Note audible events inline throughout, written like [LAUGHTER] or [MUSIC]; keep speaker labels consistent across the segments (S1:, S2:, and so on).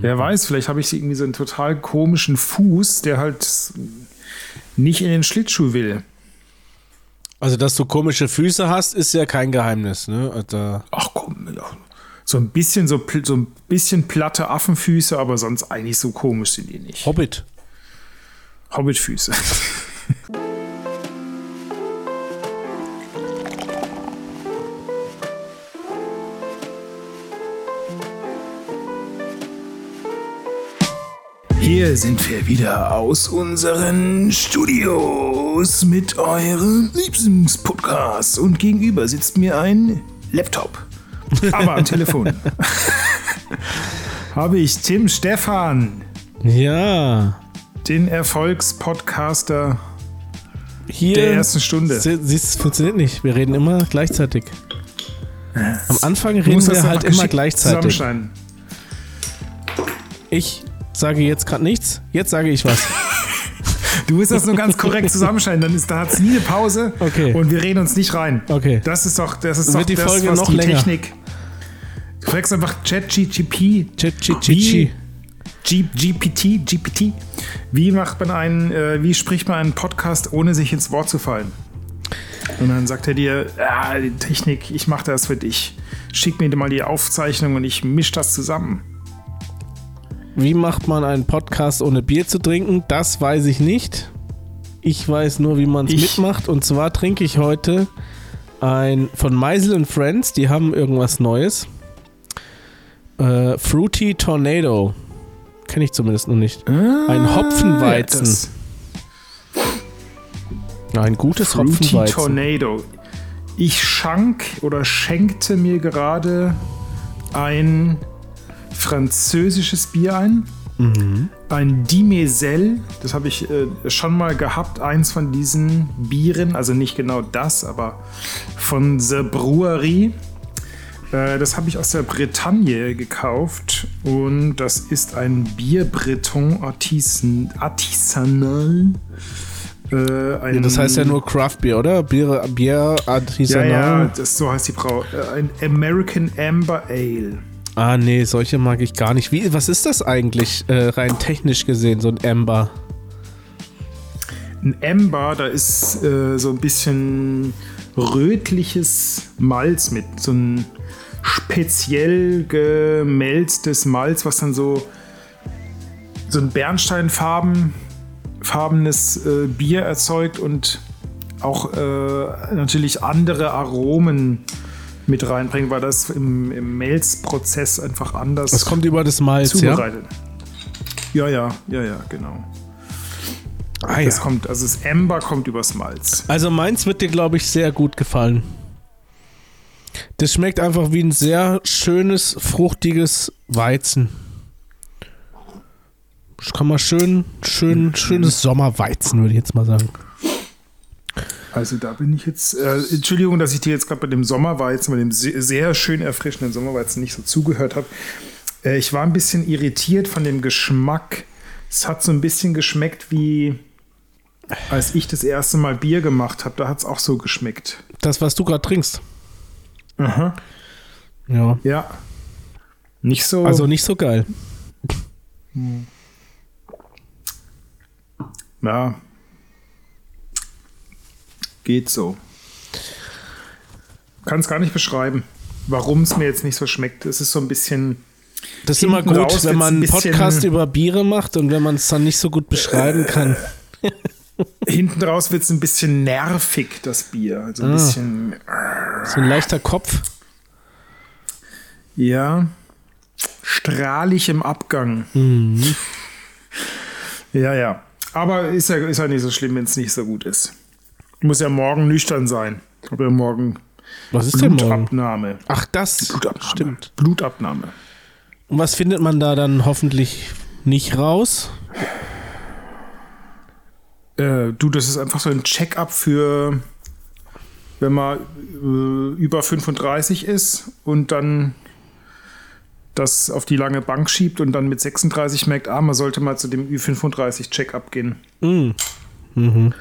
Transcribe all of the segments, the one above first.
S1: Wer weiß, vielleicht habe ich irgendwie so einen total komischen Fuß, der halt nicht in den Schlittschuh will.
S2: Also, dass du komische Füße hast, ist ja kein Geheimnis, ne? Also,
S1: Ach komm, so ein bisschen so, so ein bisschen platte Affenfüße, aber sonst eigentlich so komisch sind die nicht.
S2: Hobbit.
S1: Hobbitfüße. [LAUGHS] Hier sind wir wieder aus unseren Studios mit eurem Lieblingspodcast und gegenüber sitzt mir ein Laptop, aber am Telefon. [LAUGHS] Habe ich Tim Stefan,
S2: Ja.
S1: den Erfolgspodcaster
S2: Hier.
S1: der ersten Stunde.
S2: Sie- Siehst, es funktioniert nicht. Wir reden immer gleichzeitig. Am Anfang
S1: Du
S2: reden wir halt immer gleichzeitig. Ich sage jetzt gerade nichts. Jetzt sage ich was. [LAUGHS]
S1: Du musst das nur ganz korrekt zusammenschneiden, dann ist, da hat es nie eine Pause
S2: Okay.
S1: und wir reden uns nicht rein.
S2: Okay.
S1: Das ist doch, das ist
S2: Dann
S1: doch
S2: die
S1: das,
S2: Folge
S1: was
S2: noch
S1: die
S2: länger.
S1: Technik. Du fragst einfach ChatGPT. G GPT, GPT. Wie macht man einen, äh, wie spricht man einen Podcast, ohne sich ins Wort zu fallen? Und dann sagt er dir, ah, die Technik, ich mache das für dich. Schick mir mal die Aufzeichnung und ich mische das zusammen.
S2: Wie macht man einen Podcast ohne Bier zu trinken? Das weiß ich nicht. Ich weiß nur, wie man es mitmacht. Und zwar trinke ich heute ein von Meisel and Friends. Die haben irgendwas Neues. Äh, Fruity Tornado. Kenne ich zumindest noch nicht. Ein Hopfenweizen.
S1: Das
S2: Ein gutes
S1: Fruity
S2: Hopfenweizen.
S1: Tornado. Ich schank oder schenkte mir gerade ein französisches Bier ein.
S2: Mhm.
S1: Ein Dimesel, das habe ich äh, schon mal gehabt, eins von diesen Bieren, also nicht genau das, aber von The Brewery. Äh, das habe ich aus der Bretagne gekauft und das ist ein Bier Breton Artisan, Artisanal. Äh, ein,
S2: Ja, das heißt ja nur Craft Beer, oder? Bier, Bier
S1: ja,
S2: Artisanal.
S1: ja, das, so heißt die Brau. Äh, ein American Amber Ale.
S2: Ah, nee, solche mag ich gar nicht. Wie, was ist das eigentlich, äh, rein technisch gesehen, so ein Amber?
S1: Ein Amber, da ist äh, so ein bisschen rötliches Malz mit. So ein speziell gemälztes Malz, was dann so, so ein Bernsteinfarben farbenes äh, Bier erzeugt und auch äh, natürlich andere Aromen mit reinbringt, weil das im, im Melzprozess einfach anders
S2: Das kommt über das Malz, ja?
S1: zubereitet. Ja, ja, ja, ja, genau.
S2: Ah,
S1: Das
S2: ja.
S1: kommt, also das Amber kommt übers Malz.
S2: Also meins wird dir, glaube ich, sehr gut gefallen. Das schmeckt einfach wie ein sehr schönes, fruchtiges Weizen. Das kann man schön, schön, schönes Sommerweizen, würde ich jetzt mal sagen.
S1: Also da bin ich jetzt, äh, Entschuldigung, dass ich dir jetzt gerade bei dem Sommerweizen, bei dem se- sehr schön erfrischenden Sommerweizen nicht so zugehört habe. Äh, ich war ein bisschen irritiert von dem Geschmack. Es hat so ein bisschen geschmeckt wie, als ich das erste Mal Bier gemacht habe, da hat es auch so geschmeckt.
S2: Das, was du gerade trinkst.
S1: Aha.
S2: Ja.
S1: Ja. Nicht so.
S2: Also nicht so geil.
S1: Ja. Geht so. Kann es gar nicht beschreiben, warum es mir jetzt nicht so schmeckt. Es ist so ein bisschen.
S2: Das ist immer gut,
S1: raus
S2: wenn man
S1: ein
S2: einen Podcast über Biere macht und wenn man es dann nicht so gut beschreiben kann. [LAUGHS]
S1: Hinten raus wird es ein bisschen nervig, das Bier. Also ein
S2: Ah.
S1: bisschen.
S2: So ein leichter Kopf.
S1: Ja. Strahlig im Abgang.
S2: Mhm. [LAUGHS]
S1: Ja, ja. Aber ist ja, ist ja nicht so schlimm, wenn es nicht so gut ist. Muss ja morgen nüchtern sein. Ich habe ja morgen
S2: Was ist denn morgen?
S1: Blutabnahme.
S2: Ach, das
S1: Blutabnahme.
S2: stimmt.
S1: Blutabnahme.
S2: Und was findet man da dann hoffentlich nicht raus?
S1: Äh, du, das ist einfach so ein Check-up für, wenn man äh, über 35 ist und dann das auf die lange Bank schiebt und dann mit 36 merkt, ah, man sollte mal zu dem Ü35 Check-up gehen.
S2: Mm.
S1: Und dann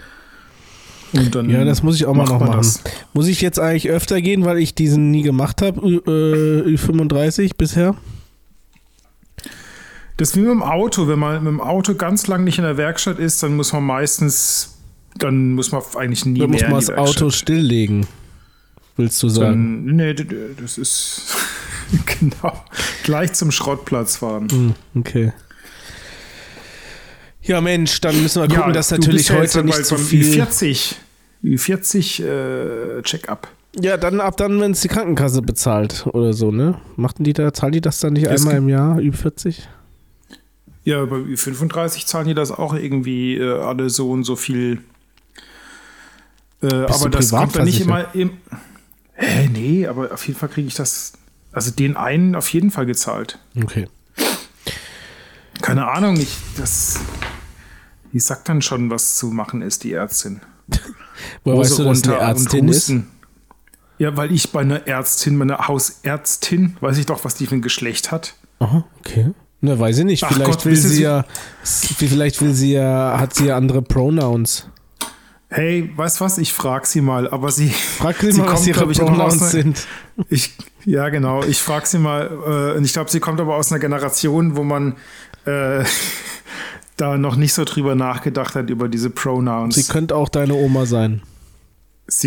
S2: Ja, das muss ich auch mal noch machen.
S1: das.
S2: Muss ich jetzt eigentlich öfter gehen, weil ich diesen nie gemacht habe, Ü- äh, Ü35 bisher?
S1: Das ist wie mit dem Auto. Wenn man mit dem Auto ganz lang nicht in der Werkstatt ist, dann muss man meistens, dann muss man eigentlich nie
S2: Dann
S1: mehr
S2: muss man das Auto stilllegen. Willst du sagen?
S1: Dann, nee, das ist [LAUGHS] genau gleich zum Schrottplatz fahren.
S2: Hm, okay. Ja, Mensch, dann müssen wir gucken, dass
S1: du
S2: natürlich
S1: ja
S2: heute nicht zu
S1: beim
S2: viel.
S1: Ü40, Ü40 äh, Check-up.
S2: Ja, dann ab dann, wenn es die Krankenkasse bezahlt oder so, ne? Machten die da, zahlen die das dann nicht
S1: Es
S2: einmal im Jahr, über 40?
S1: Ja, bei Ü35 zahlen die das auch irgendwie äh, alle so und so viel. Äh, aber das kommt dann nicht immer im. Hä, nee, aber auf jeden Fall kriege ich das. Also den einen auf jeden Fall gezahlt.
S2: Okay.
S1: Keine Ahnung, ich, das. Die sagt dann schon, was zu machen ist, die Ärztin. [LAUGHS]
S2: Woher weißt du, dass eine Ärztin ist?
S1: Ja, weil ich bei einer Ärztin, meiner Hausärztin, weiß ich doch, was die für ein Geschlecht hat.
S2: Aha, okay. Ne, weiß ich nicht.
S1: Ach
S2: Vielleicht
S1: Gott,
S2: will sie ja, vielleicht will sie ja, hat sie ja andere Pronouns.
S1: Hey, weißt was? Ich frag sie mal, aber sie.
S2: Frag sie,
S1: Sie
S2: mal, was
S1: kommt,
S2: ihre
S1: glaub ich,
S2: Pronouns
S1: einer-
S2: sind.
S1: Ich, ja, genau. Ich frage sie mal. Äh, und ich glaube, sie kommt aber aus einer Generation, wo man äh, da noch nicht so drüber nachgedacht hat über diese Pronouns.
S2: Sie
S1: Sie,
S2: könnte auch deine Oma sein.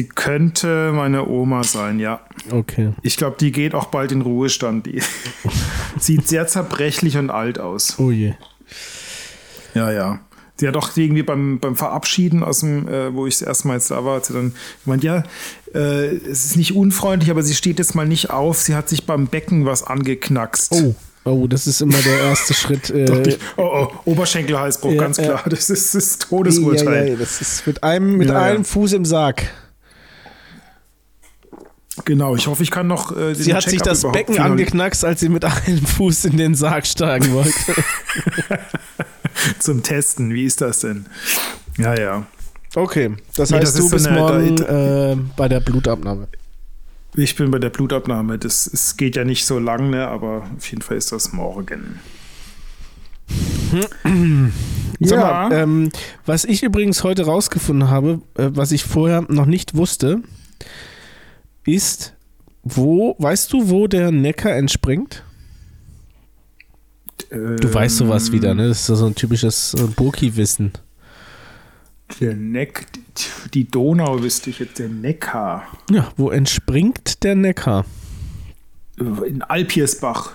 S1: könnte meine Oma sein, ja.
S2: Okay.
S1: Ich glaube, die geht auch bald in Ruhestand. Die [LAUGHS] sieht sehr zerbrechlich und alt aus.
S2: Oh je.
S1: Ja, ja. Sie hat auch irgendwie beim, beim Verabschieden aus dem, äh, wo ich das erste Mal jetzt da war, hat sie dann gemeint, ja, äh, es ist nicht unfreundlich, aber sie steht jetzt mal nicht auf. Sie hat sich beim Becken was angeknackst.
S2: Oh. Oh, das ist immer der erste [LAUGHS] Schritt. Äh,
S1: oh, oh, Oberschenkelhalsbruch,
S2: Ja,
S1: ganz klar. Das ist das Todesurteil.
S2: ja, ja, das ist mit einem, mit einem Fuß im Sarg.
S1: Genau, ich hoffe, ich kann noch äh,
S2: Sie hat sich das Becken angeknackst, als sie mit einem Fuß in den Sarg steigen wollte. [LAUGHS]
S1: zum Testen. Wie ist das denn? Ja, ja.
S2: Okay, das
S1: Nee,
S2: heißt,
S1: das
S2: du
S1: ist so
S2: bist
S1: eine-
S2: morgen
S1: da-
S2: äh, bei der Blutabnahme.
S1: Ich bin bei der Blutabnahme. Das es geht ja nicht so lang, ne, aber auf jeden Fall ist das morgen.
S2: Sag
S1: Ja.
S2: mal, ähm, was ich übrigens heute rausgefunden habe, äh, was ich vorher noch nicht wusste, ist, wo, weißt du, wo der Neckar entspringt? Du weißt sowas wieder, ne? Das ist so ein typisches äh, Burki-Wissen.
S1: Der Neck, die Donau wüsste ich jetzt, der Neckar.
S2: Ja, wo entspringt der Neckar?
S1: In Alpiersbach.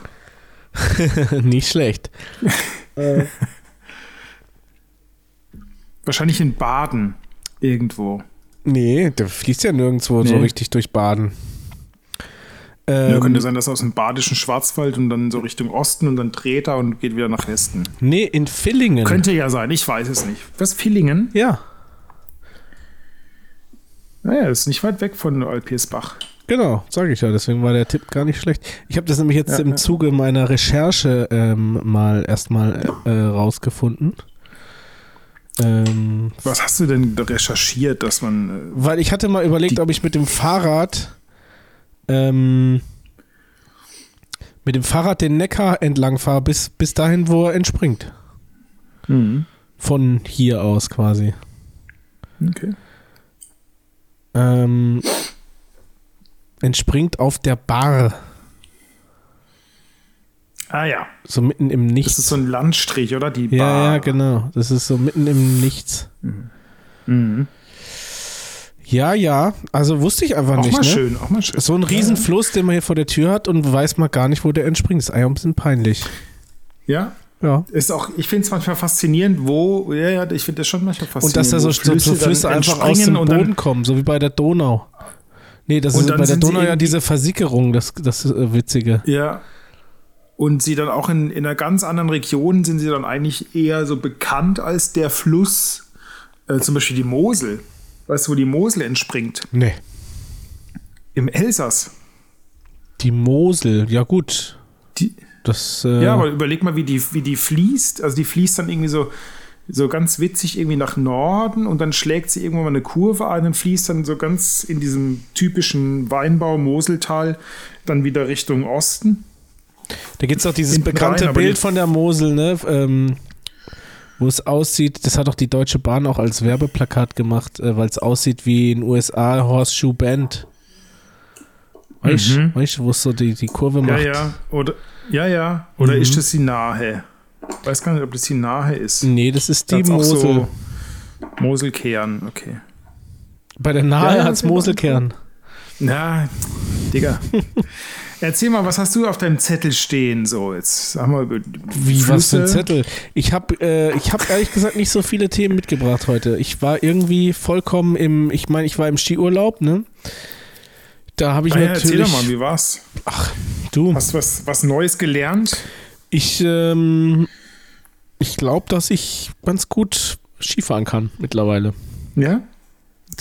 S1: [LAUGHS]
S2: Nicht schlecht. [LAUGHS]
S1: Wahrscheinlich in Baden. Irgendwo.
S2: Nee, der fließt ja nirgendwo so
S1: Nee.
S2: richtig durch Baden.
S1: Ja,
S2: Ähm,
S1: könnte sein, dass aus dem badischen Schwarzwald und dann so Richtung Osten und dann dreht er und geht wieder nach Westen.
S2: nee, in Villingen.
S1: Könnte ja sein, ich weiß es nicht. Was, Villingen?
S2: ja,
S1: Naja, das ist nicht weit weg von Alpiersbach.
S2: genau, sage ich ja. Deswegen war der Tipp gar nicht schlecht. Ich habe das nämlich jetzt
S1: Ja,
S2: im
S1: ja.
S2: Zuge meiner Recherche ähm, mal erstmal äh, rausgefunden. Ähm,
S1: Was hast du denn recherchiert, dass man. äh,
S2: weil ich hatte mal überlegt, ob ich mit dem Fahrrad ähm, mit dem Fahrrad den Neckar entlang fahre, bis, bis dahin, wo er entspringt.
S1: Äh,
S2: Von hier aus quasi.
S1: Okay.
S2: Ähm, entspringt auf der Bar.
S1: Ah ja.
S2: So mitten im Nichts.
S1: Das ist so ein Landstrich, oder? Die
S2: ja,
S1: Bar.
S2: ja, genau. Das ist so mitten im Nichts.
S1: Mhm.
S2: Ja, ja. Also wusste ich einfach
S1: Auch
S2: nicht.
S1: mal
S2: ne?
S1: schön, auch mal schön.
S2: So ein Riesenfluss, den man hier vor der Tür hat und weiß man gar nicht, wo der entspringt. Ist eigentlich ein bisschen peinlich.
S1: Ja,
S2: Ja.
S1: ist auch, ich finde es manchmal faszinierend, wo, ja, ja, ich finde das schon manchmal faszinierend.
S2: Und dass da so,
S1: wo
S2: so, Flüsse einfach aus dem
S1: und
S2: Boden
S1: dann,
S2: kommen, so wie bei der Donau. Nee, das ist bei der Donau ja diese Versickerung, das, das äh, Witzige.
S1: Ja. Und sie dann auch in, in einer ganz anderen Region sind sie dann eigentlich eher so bekannt als der Fluss, äh, zum Beispiel die Mosel. Weißt du, wo die Mosel entspringt?
S2: Nee.
S1: Im Elsass.
S2: Die Mosel, ja gut.
S1: Die,
S2: Das, äh,
S1: Ja, aber überleg mal, wie die, wie die fließt. Also die fließt dann irgendwie so, so ganz witzig irgendwie nach Norden und dann schlägt sie irgendwann mal eine Kurve ein und fließt dann so ganz in diesem typischen Weinbau Moseltal dann wieder Richtung Osten.
S2: Da gibt es auch dieses
S1: Hinten
S2: bekannte
S1: rein,
S2: Bild
S1: die-
S2: von der Mosel, ne? Ähm, wo es aussieht, das hat auch die Deutsche Bahn auch als Werbeplakat gemacht, äh, weil es aussieht wie in USA Horseshoe Bend. Weißt du,
S1: Mhm.
S2: du, wo es so die, die Kurve
S1: Ja,
S2: macht?
S1: ja. Oder, ja, ja. Oder
S2: Mhm.
S1: ist das die Nahe? Ich weiß gar nicht, ob das die Nahe ist.
S2: Nee, das ist die
S1: auch
S2: Mosel.
S1: So Moselkern, okay.
S2: Bei der Nahe
S1: Ja, ja,
S2: hat's
S1: genau.
S2: Moselkern.
S1: Na, Digga. [LAUGHS] Erzähl mal, was hast du auf deinem Zettel stehen? So, jetzt wir über
S2: Wie, was für ein
S1: Flüsse.
S2: Zettel? Ich habe äh, ich hab ehrlich gesagt nicht so viele Themen mitgebracht heute. Ich war irgendwie vollkommen im, ich meine, ich war im Skiurlaub, ne? Da habe ich
S1: Ah, ja, erzähl
S2: natürlich.
S1: doch mal, wie war's?
S2: du,
S1: Hast du was, was Neues gelernt?
S2: ich, ähm, ich glaube, dass ich ganz gut Skifahren kann mittlerweile.
S1: Ja?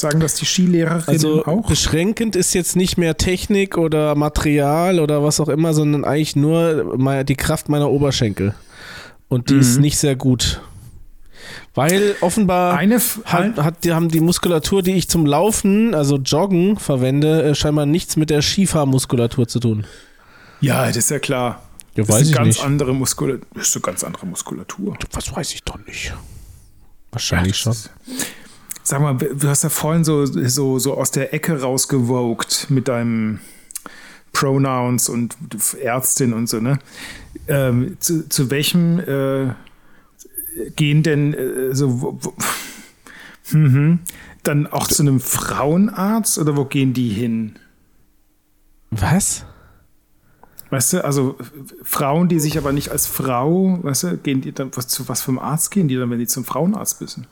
S1: Sagen das die Skilehrerinnen
S2: Also
S1: auch?
S2: beschränkend ist jetzt nicht mehr Technik oder Material oder was auch immer, sondern eigentlich nur die Kraft meiner Oberschenkel. Und die ist
S1: Mhm.
S2: nicht sehr gut. Weil offenbar
S1: Eine
S2: hat, hat, die haben die Muskulatur, die ich zum Laufen, also Joggen, verwende, äh, scheinbar nichts mit der Skifahrmuskulatur zu tun.
S1: Ja, das ist ja klar.
S2: Ja,
S1: Das
S2: weiß
S1: ist
S2: ich
S1: ganz
S2: nicht.
S1: andere Muskulatur. Das ist eine ganz andere Muskulatur.
S2: Was weiß ich doch nicht. Wahrscheinlich schon.
S1: Sag mal, du hast ja vorhin so, so, so aus der Ecke rausgewogt mit deinem Pronouns und Ärztin und so, ne? Ähm, zu, zu welchem äh, gehen denn äh, so wo, wo, mhm. dann auch zu einem Frauenarzt oder wo gehen die hin?
S2: Was?
S1: Weißt du, also Frauen, die sich aber nicht als Frau, weißt du, gehen die dann, was, zu was für einem Arzt gehen die dann, wenn die zum Frauenarzt müssen?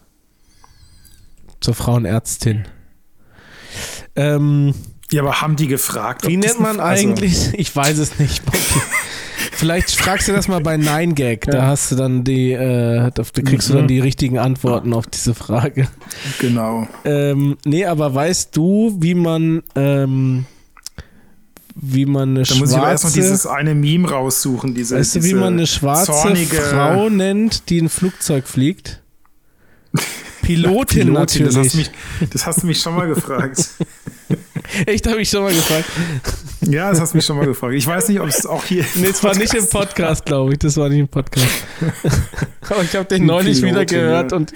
S2: Zur Frauenärztin. Ähm,
S1: Ja, aber haben die gefragt?
S2: Wie nennt man
S1: also-
S2: eigentlich? [LAUGHS] Ich weiß es nicht. Vielleicht fragst du das mal bei 9gag. Da
S1: Ja.
S2: hast du dann die, äh, da kriegst du
S1: Mhm.
S2: dann die richtigen Antworten auf diese Frage.
S1: Genau.
S2: Ähm, nee, aber weißt du, wie man, ähm, wie man eine
S1: Da muss ich aber erstmal
S2: schwarze,
S1: dieses eine Meme raussuchen. Diese,
S2: weißt du, wie man eine schwarze
S1: zornige
S2: Frau nennt, die ein Flugzeug fliegt? [LAUGHS] Pilotin,
S1: Pilotin, Das hast, du
S2: natürlich.
S1: mich, das hast du mich schon mal gefragt. [LAUGHS]
S2: Echt, habe ich schon mal gefragt.
S1: Ja, das hast du mich schon mal gefragt. Ich weiß nicht, ob es auch hier.
S2: Nee, es war nicht im Podcast, glaube ich. Das war nicht im Podcast. [LAUGHS] Aber ich habe den neulich
S1: Pilotin,
S2: wieder gehört
S1: ja.
S2: und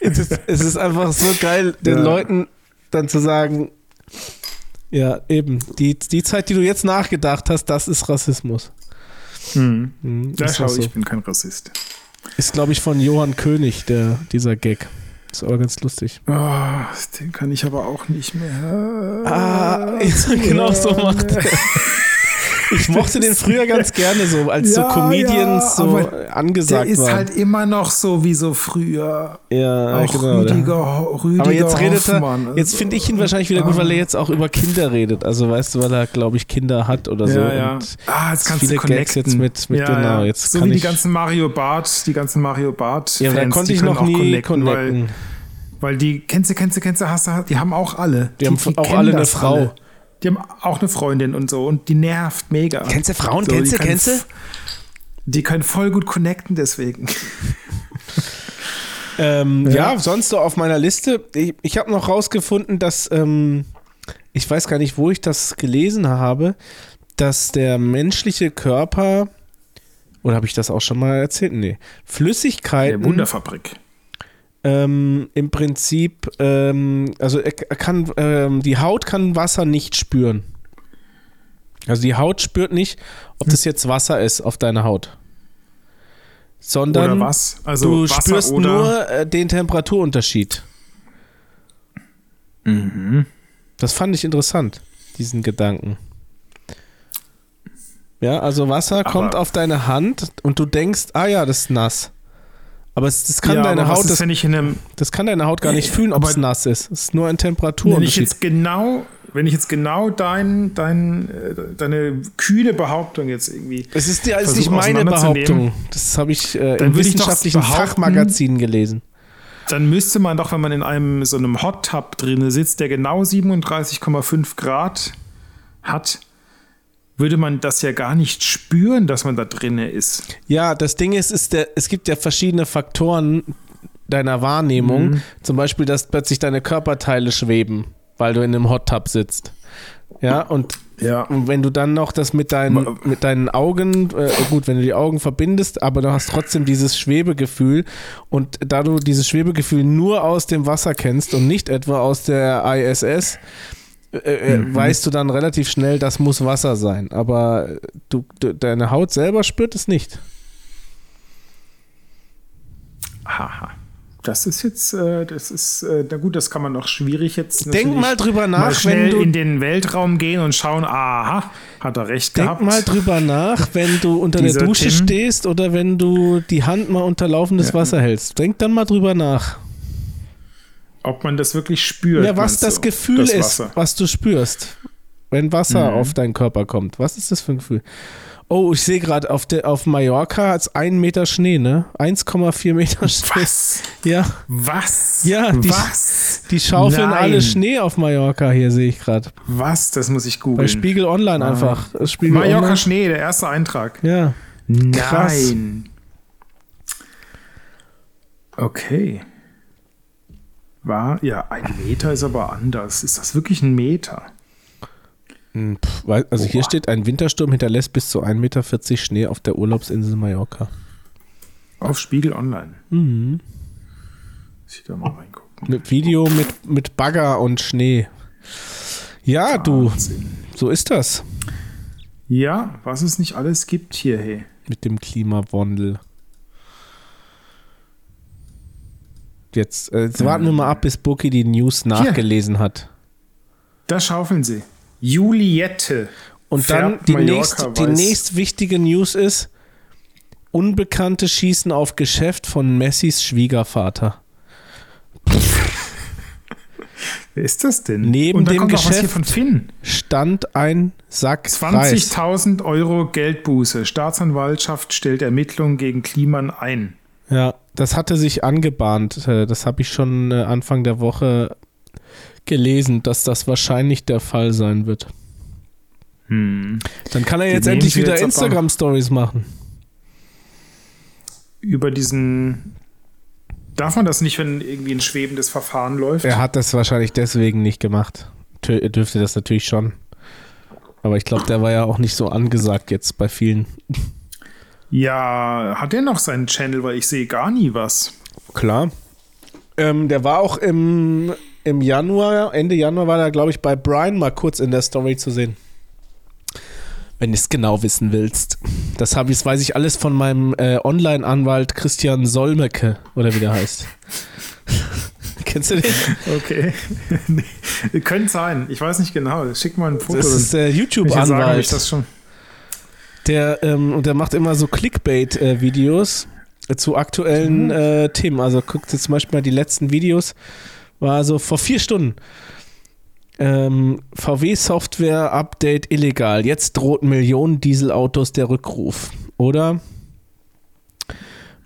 S2: es ist, es ist einfach so geil, den
S1: Ja.
S2: Leuten dann zu sagen, ja, eben, die, die Zeit, die du jetzt nachgedacht hast, das ist Rassismus.
S1: Hm.
S2: Mhm,
S1: Ja,
S2: ist,
S1: schau,
S2: so.
S1: ich bin kein Rassist.
S2: Ist glaube ich, von Johann König, der, dieser Gag. Ist aber ganz lustig.
S1: Oh, den kann ich aber auch nicht mehr.
S2: Ah, [LAUGHS] genau so macht er. [LAUGHS] Ich mochte den früher ganz gerne so, als so
S1: Ja,
S2: Comedians
S1: ja,
S2: so
S1: aber Der
S2: angesagt
S1: ist
S2: waren.
S1: halt immer noch so wie so früher.
S2: ja,
S1: Auch
S2: genau.
S1: Rüdiger, Rüdiger
S2: Aber jetzt redet er,
S1: Hoffmann. also,
S2: jetzt finde ich ihn wahrscheinlich wieder gut, weil er jetzt auch über Kinder redet. Also weißt du, weil er, glaube ich, Kinder hat oder so.
S1: ja, ja.
S2: Und
S1: Ah, jetzt kannst
S2: viele
S1: du
S2: Gags
S1: connecten.
S2: jetzt mit- mit- genau, jetzt
S1: so wie die ganzen Mario Bart, die ganzen Mario Bart
S2: ja, da konnte
S1: die
S2: ich noch
S1: auch
S2: nie
S1: connecten,
S2: connecten.
S1: Weil, weil die, kennst du, kennst du, kennst du, hast du, die haben auch alle.
S2: Die haben auch
S1: kennen
S2: alle eine Frau.
S1: alle. Die haben auch eine Freundin und so und die nervt mega.
S2: Kennst du Frauen?
S1: So,
S2: Kennst du? Kennst du?
S1: Die können voll gut connecten deswegen. [LAUGHS]
S2: Ähm, ja.
S1: Ja.
S2: sonst so auf meiner Liste. Ich, ich habe noch rausgefunden, dass, ähm, ich weiß gar nicht, wo ich das gelesen habe, dass der menschliche Körper, oder habe ich das auch schon mal erzählt? Nee.
S1: Der
S2: Flüssigkeiten.
S1: Wunderfabrik.
S2: Ähm, im Prinzip, ähm, also er, kann, ähm, die Haut kann Wasser nicht spüren. Also die Haut spürt nicht, ob das jetzt Wasser ist auf deiner Haut. Sondern?
S1: Also
S2: du
S1: Wasser
S2: spürst nur äh, den Temperaturunterschied.
S1: Mhm.
S2: Das fand ich interessant, diesen Gedanken. Ja, also Wasser
S1: Aber-
S2: kommt auf deine Hand und du denkst, ah ja, das ist nass. Aber es, das kann
S1: ja,
S2: deine Haut,
S1: ist,
S2: das,
S1: einem
S2: das kann deine Haut gar nicht fühlen, ob es nass ist. Es ist nur ein
S1: Wenn ich jetzt genau, wenn ich jetzt genau dein, dein, äh, deine kühne Behauptung jetzt irgendwie.
S2: Es ist, ja, es ist
S1: Versuch
S2: nicht meine. Behauptung. Das habe ich äh, im wissenschaftlichen Fachmagazin gelesen.
S1: Dann müsste man doch, wenn man in einem so einem Hot Tub drin sitzt, der genau 37,5 Grad hat, würde man das ja gar nicht spüren, dass man da drinne ist.
S2: Ja, das Ding ist, ist der, es gibt ja verschiedene Faktoren deiner Wahrnehmung.
S1: Mhm.
S2: Zum Beispiel, dass plötzlich deine Körperteile schweben, weil du in einem Hot Tub sitzt. Ja, und
S1: Ja.
S2: Und wenn du dann noch das mit deinen, mit deinen Augen, äh, gut, wenn du die Augen verbindest, aber du hast trotzdem dieses Schwebegefühl und da du dieses Schwebegefühl nur aus dem Wasser kennst und nicht etwa aus der ISS, äh, äh,
S1: Mhm.
S2: weißt du dann relativ schnell, das muss Wasser sein. Aber du, du, deine Haut selber spürt es nicht.
S1: Aha. Das ist jetzt, äh, das ist, äh, na gut, das kann man noch schwierig jetzt.
S2: Denk mal drüber nach,
S1: mal schnell
S2: wenn du-
S1: in den Weltraum gehen und schauen, aha, hat er recht
S2: Denk
S1: gehabt.
S2: mal drüber nach, wenn du unter der Dusche
S1: Tim.
S2: stehst oder wenn du die Hand mal unter laufendes Wasser hältst. Denk dann mal drüber nach.
S1: Ob man das wirklich spürt.
S2: Ja, was das
S1: du?
S2: Gefühl
S1: Das
S2: ist, was du spürst, wenn Wasser
S1: Mhm.
S2: auf deinen Körper kommt. Was ist das für ein Gefühl? Oh, ich sehe gerade, auf, der- auf Mallorca hat es einen Meter Schnee, ne? 1,4 Meter Schnee.
S1: Was?
S2: Ja,
S1: Was?
S2: Ja, die-
S1: was?
S2: die schaufeln
S1: Nein.
S2: alle Schnee auf Mallorca hier, sehe ich gerade.
S1: Was? Das muss ich
S2: Bei
S1: googeln.
S2: Spiegel Online
S1: Ah.
S2: einfach. Spiegel
S1: Mallorca
S2: Online.
S1: Schnee, der erste Eintrag.
S2: Ja. Krass.
S1: Nein. Okay. War, ja, ein Meter ist aber anders. Ist das wirklich ein Meter?
S2: Hm, Also hier
S1: Boah.
S2: steht, ein Wintersturm hinterlässt bis zu 1,40 Meter Schnee auf der Urlaubsinsel Mallorca.
S1: Auf Spiegel Online.
S2: Mhm.
S1: Muss ich da mal reingucken.
S2: Mit Video mit, mit Bagger und Schnee. Ja, du,
S1: Wahnsinn.
S2: so ist das
S1: Ja, was es nicht alles gibt hier, hey.
S2: mit dem Klimawandel. Jetzt, äh, jetzt warten wir mal ab, bis Buki die News nachgelesen hat.
S1: Da schaufeln sie. Juliette.
S2: Und dann die, nächst, die nächst wichtige News ist, Unbekannte schießen auf Geschäft von Messis Schwiegervater.
S1: Wer ist das denn?
S2: Neben dem
S1: hier
S2: Geschäft
S1: von Finn.
S2: Stand ein Sack Reis.
S1: 20.000 Euro Geldbuße. Staatsanwaltschaft stellt Ermittlungen gegen Kliman ein.
S2: Ja, das hatte sich angebahnt. Äh, Das habe ich schon äh, Anfang der Woche gelesen, dass das wahrscheinlich der Fall sein wird.
S1: Hm.
S2: Dann kann er
S1: Die
S2: jetzt endlich wieder Instagram-Stories machen.
S1: Über diesen. Darf man das nicht, wenn irgendwie ein schwebendes Verfahren läuft?
S2: Er hat das wahrscheinlich deswegen nicht gemacht. Tö- Er dürfte das natürlich schon. Aber ich glaube, der war ja auch nicht so angesagt jetzt bei vielen.
S1: Ja, hat er noch seinen Channel, weil ich sehe gar nie was.
S2: Klar. Ähm, der war auch im, im Januar, Ende Januar war er, glaube ich, bei Brian mal kurz in der Story zu sehen. Wenn du es genau wissen willst. Das, hab ich, das weiß ich alles von meinem äh, Online-Anwalt Christian Solmecke, oder wie der heißt. [LAUGHS] Kennst du den?
S1: Okay. [LAUGHS] nee, könnte sein. Ich weiß nicht genau. Schick mal ein Foto.
S2: Das ist der
S1: sagen, ob ich
S2: YouTube-Anwalt.
S1: das schon.
S2: Der, ähm, und der macht immer so Clickbait-Videos zu aktuellen äh, Themen. Also guckt jetzt zum Beispiel mal die letzten Videos. War so vor vier Stunden. Ähm, VW-Software-Update illegal. Jetzt droht Millionen Dieselautos der Rückruf. Oder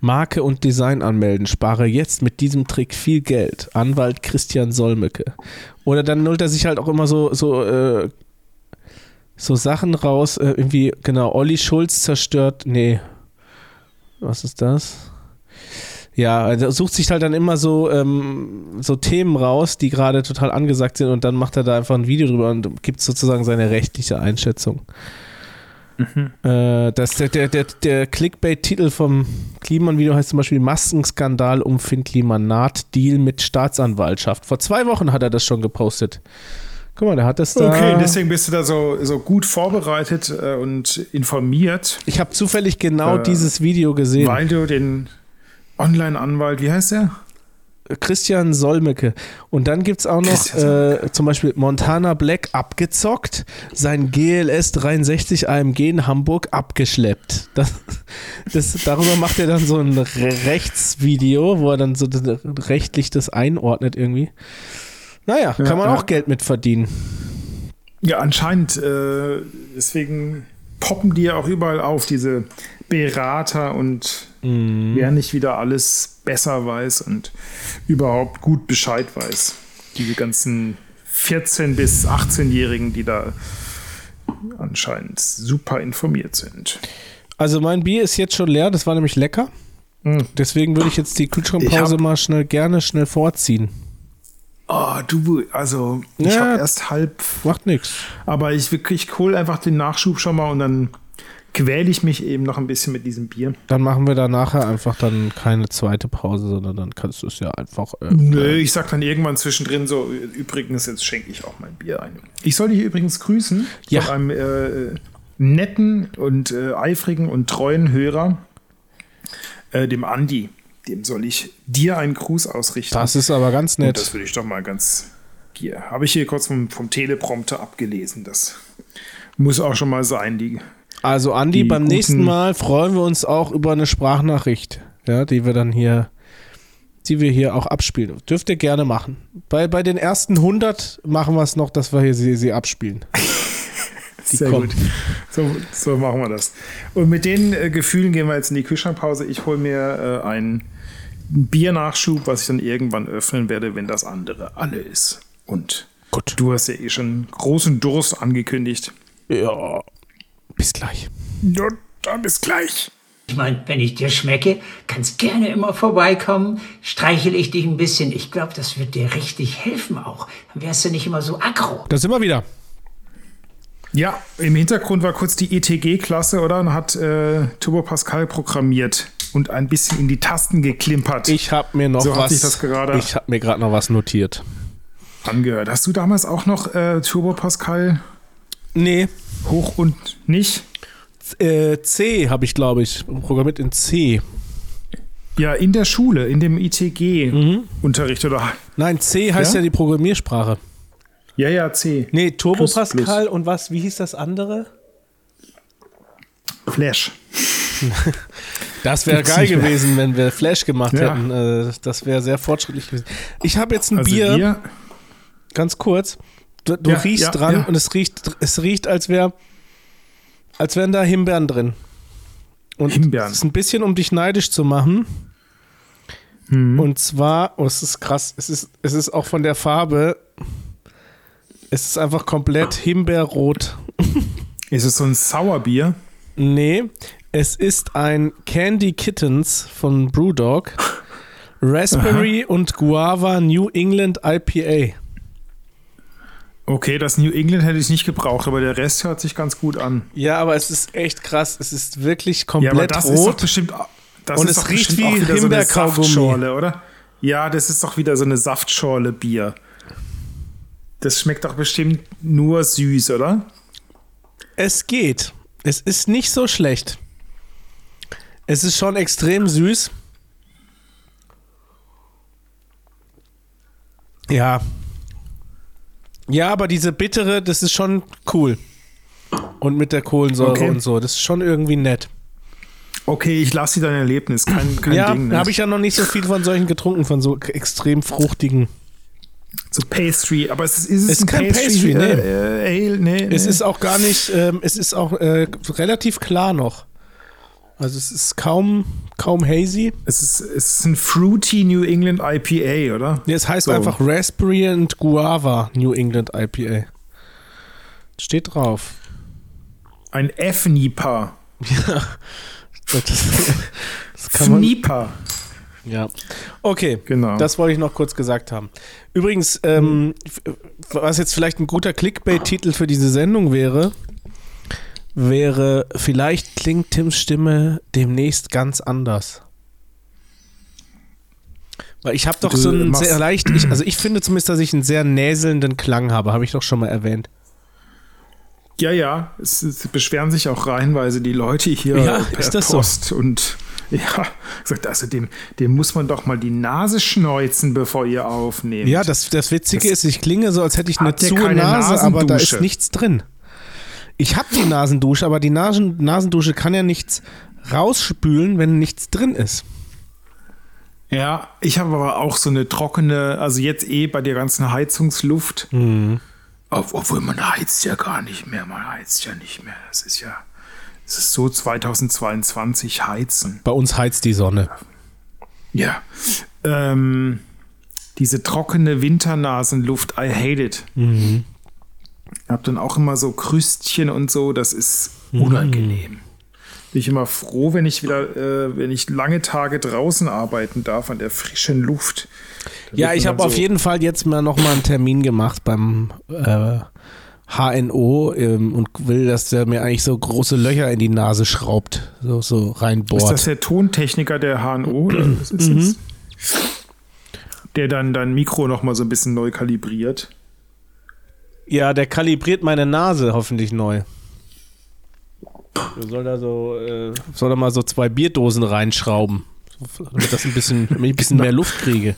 S2: Marke und Design anmelden. Spare jetzt mit diesem Trick viel Geld. Anwalt Christian Solmecke. Oder dann nullt er sich halt auch immer so, so äh, so Sachen raus, äh, irgendwie, genau, Olli Schulz zerstört, nee, was ist das? Ja, also er sucht sich halt dann immer so, ähm, so Themen raus, die gerade total angesagt sind und dann macht er da einfach ein Video drüber und gibt sozusagen seine rechtliche Einschätzung. Äh, das, der der, der, der Clickbait-Titel vom Kliman-Video heißt zum Beispiel Maskenskandal um Finn Kliman naht Deal mit Staatsanwaltschaft. Vor zwei Wochen hat er das schon gepostet. Guck mal, der hat das da.
S1: Okay, deswegen bist du da so, so gut vorbereitet äh, und informiert,
S2: Ich habe zufällig genau
S1: Äh,
S2: dieses Video gesehen.
S1: weil du den Online-Anwalt, wie heißt der?
S2: Christian Solmecke. Und dann gibt es auch noch äh, zum Beispiel Montana Black abgezockt, sein GLS 63 AMG in Hamburg abgeschleppt. Das, das, darüber macht er dann so ein Re- Rechtsvideo, wo er dann so rechtlich das einordnet irgendwie. Naja,
S1: Ja,
S2: kann man
S1: ja.
S2: auch Geld mit verdienen.
S1: Ja, anscheinend. Äh, deswegen poppen die ja auch überall auf, diese Berater und
S2: Mhm.
S1: wer nicht wieder alles besser weiß und überhaupt gut Bescheid weiß. Diese ganzen 14- bis 18-Jährigen, die da anscheinend super informiert sind.
S2: Also mein Bier ist jetzt schon leer, das war nämlich lecker.
S1: Mhm.
S2: Deswegen würde ich jetzt die Kühlschrankpause mal schnell gerne schnell vorziehen.
S1: Oh, du, also ich
S2: Ja.
S1: habe erst halb,
S2: Macht nichts.
S1: aber ich wirklich ich hol einfach den Nachschub schon mal und dann quäle ich mich eben noch ein bisschen mit diesem Bier.
S2: Dann machen wir da nachher einfach dann keine zweite Pause, sondern dann kannst du es ja einfach. Äh,
S1: Nö, ich sag dann irgendwann zwischendrin so, übrigens, jetzt schenke ich auch mein Bier ein. Ich soll dich übrigens grüßen
S2: Ja.
S1: von einem äh, netten und äh, eifrigen und treuen Hörer, äh, dem Andi. Dem soll ich dir einen Gruß ausrichten.
S2: Das ist aber ganz nett.
S1: Und das würde ich doch mal ganz. Hier, habe ich hier kurz vom, vom Teleprompter abgelesen. Das muss auch schon mal sein. Die,
S2: also, Andi, beim nächsten Mal freuen wir uns auch über eine Sprachnachricht, ja, die wir dann hier, die wir hier auch abspielen. Dürft ihr gerne machen. Bei, bei den ersten 100 machen wir es noch, dass wir hier sie, sie abspielen. [LAUGHS] Die
S1: Sehr
S2: kommt.
S1: gut. So, so machen wir das. Und mit den äh, Gefühlen gehen wir jetzt in die Kühlschrankpause. Ich hole mir äh, einen Biernachschub, was ich dann irgendwann öffnen werde, wenn das andere alle ist. Und
S2: Gut.
S1: du hast ja eh schon großen Durst angekündigt.
S2: Ja, bis gleich.
S1: Ja, dann bis gleich.
S3: Ich meine, wenn ich dir schmecke, kannst gerne immer vorbeikommen, streichel ich dich ein bisschen. Ich glaube, das wird dir richtig helfen auch. Dann wärst du nicht immer so aggro.
S2: Da sind wir wieder.
S1: Ja, im Hintergrund war kurz die ETG-Klasse, oder? Und hat äh, Turbo Pascal programmiert und ein bisschen in die Tasten geklimpert.
S2: Ich habe mir noch
S1: So
S2: was. ich habe mir gerade noch was notiert.
S1: angehört. Hast du damals auch noch äh, Turbo Pascal
S2: Nee,
S1: hoch und nicht?
S2: äh, C habe ich, glaube ich, programmiert in C.
S1: Ja, in der Schule, in dem ITG-Unterricht, oder?
S2: Nein, C heißt ja,
S1: Ja?
S2: die Programmiersprache.
S1: Ja, ja, C.
S2: Nee, Turbo
S1: Plus,
S2: Pascal und was, wie hieß das andere?
S1: Flash. [LAUGHS]
S2: Das wäre geil gewesen, wenn wir Flash gemacht
S1: Ja.
S2: hätten. Äh, das wäre sehr fortschrittlich gewesen. Ich habe jetzt ein
S1: Also
S2: Bier,
S1: wir,
S2: ganz kurz. Du, du
S1: Ja,
S2: riechst
S1: ja,
S2: dran und es riecht, es riecht, als wäre, als wären da Himbeeren drin. Und
S1: Himbeeren.
S2: es ist ein bisschen, um dich neidisch zu machen.
S1: Mhm.
S2: Und zwar, oh, es ist krass, es ist, es ist auch von der Farbe, es ist einfach komplett Himbeerrot.
S1: ist es so ein Sauerbier?
S2: Nee, es ist ein Candy Kittens von Brewdog. Raspberry und Guava New England IPA.
S1: Okay, das New England hätte ich nicht gebraucht, aber der Rest hört sich ganz gut an.
S2: Ja, aber es ist echt krass. Es ist wirklich
S1: Ja, aber
S2: komplett
S1: das ist doch
S2: rot.
S1: bestimmt. Das
S2: Und
S1: ist
S2: es riecht wie
S1: so
S2: Himbeerkaugummi.
S1: Saftschorle, oder? Ja, das ist doch wieder so eine Saftschorle Bier. Das schmeckt doch bestimmt nur süß, oder?
S2: Es geht. Es ist nicht so schlecht. Es ist schon extrem süß. Ja. Ja, aber diese bittere, das ist schon cool. Und mit der Kohlensäure
S1: Okay.
S2: und so, das ist schon irgendwie nett.
S1: Okay, ich lasse dir dein Erlebnis. Kein, kein
S2: ja,
S1: Ding.
S2: da
S1: Ne?
S2: habe ich ja noch nicht so viel von solchen getrunken, von so extrem fruchtigen.
S1: So Pastry, aber es ist, ist es
S2: Ist
S1: ein
S2: kein
S1: Pastry,
S2: Pastry, nee.
S1: äh, Ale? Nee,
S2: Es
S1: nee.
S2: ist auch gar nicht, ähm, es ist auch äh, relativ klar noch. Also es ist kaum, kaum hazy.
S1: es ist, es ist ein Fruity New England IPA, oder?
S2: Nee, es heißt
S1: So.
S2: einfach Raspberry and Guava New England IPA. Steht drauf.
S1: Ein F-Nipa.
S2: Das, das kann man. Ja. Okay,
S1: Genau.
S2: das wollte ich noch kurz gesagt haben. Übrigens, ähm, f- was jetzt vielleicht ein guter Clickbait-Titel für diese Sendung wäre, wäre, vielleicht klingt Tims Stimme demnächst ganz anders. Weil ich habe doch
S1: Du
S2: so einen sehr leicht, ich, also ich finde zumindest, dass ich einen sehr näselnden Klang habe, habe ich doch schon mal erwähnt.
S1: Ja, ja, es, es beschweren sich auch reihenweise die Leute hier
S2: Ja,
S1: per
S2: ist das so?
S1: Post und [LAUGHS] ja, sagt also dem, dem muss man doch mal die Nase schneuzen, bevor ihr aufnehmt.
S2: Ja, das, das Witzige
S1: Das-
S2: ist, ich klinge so, als hätte ich eine zu Nase, aber da ist nichts drin. Ich habe die Nasendusche, aber die Nasen, Nasendusche kann ja nichts rausspülen, wenn nichts drin ist.
S1: Ja, ich habe aber auch so eine trockene, also jetzt eh bei der ganzen Heizungsluft.
S2: Mhm.
S1: Ob- Obwohl man heizt ja gar nicht mehr, man heizt ja nicht mehr. Das ist ja, es ist so 2022 heizen.
S2: Bei uns heizt die Sonne.
S1: Ja. Ähm, diese trockene Winternasenluft, I hate it.
S2: Mhm.
S1: Ich habe dann auch immer so Krüstchen und so, das ist
S2: Mhm.
S1: unangenehm. Bin ich immer froh, wenn ich wieder, äh, wenn ich lange Tage draußen arbeiten darf an der frischen Luft. Da
S2: Ja, ich habe
S1: dann
S2: auf
S1: so-
S2: jeden Fall jetzt mal nochmal einen Termin gemacht beim äh, HNO ähm, und will, dass der mir eigentlich so große Löcher in die Nase schraubt, so, so
S1: Ist
S2: reinbohrt.
S1: das der Tontechniker der HNO? Oder was ist
S2: Mhm.
S1: das? Der dann dein Mikro noch mal so ein bisschen neu kalibriert.
S2: Ja, der kalibriert meine Nase hoffentlich neu. Der soll da so, äh, soll da mal so zwei Bierdosen reinschrauben. damit, das ein bisschen, [LAUGHS] damit ich ein bisschen mehr Luft kriege.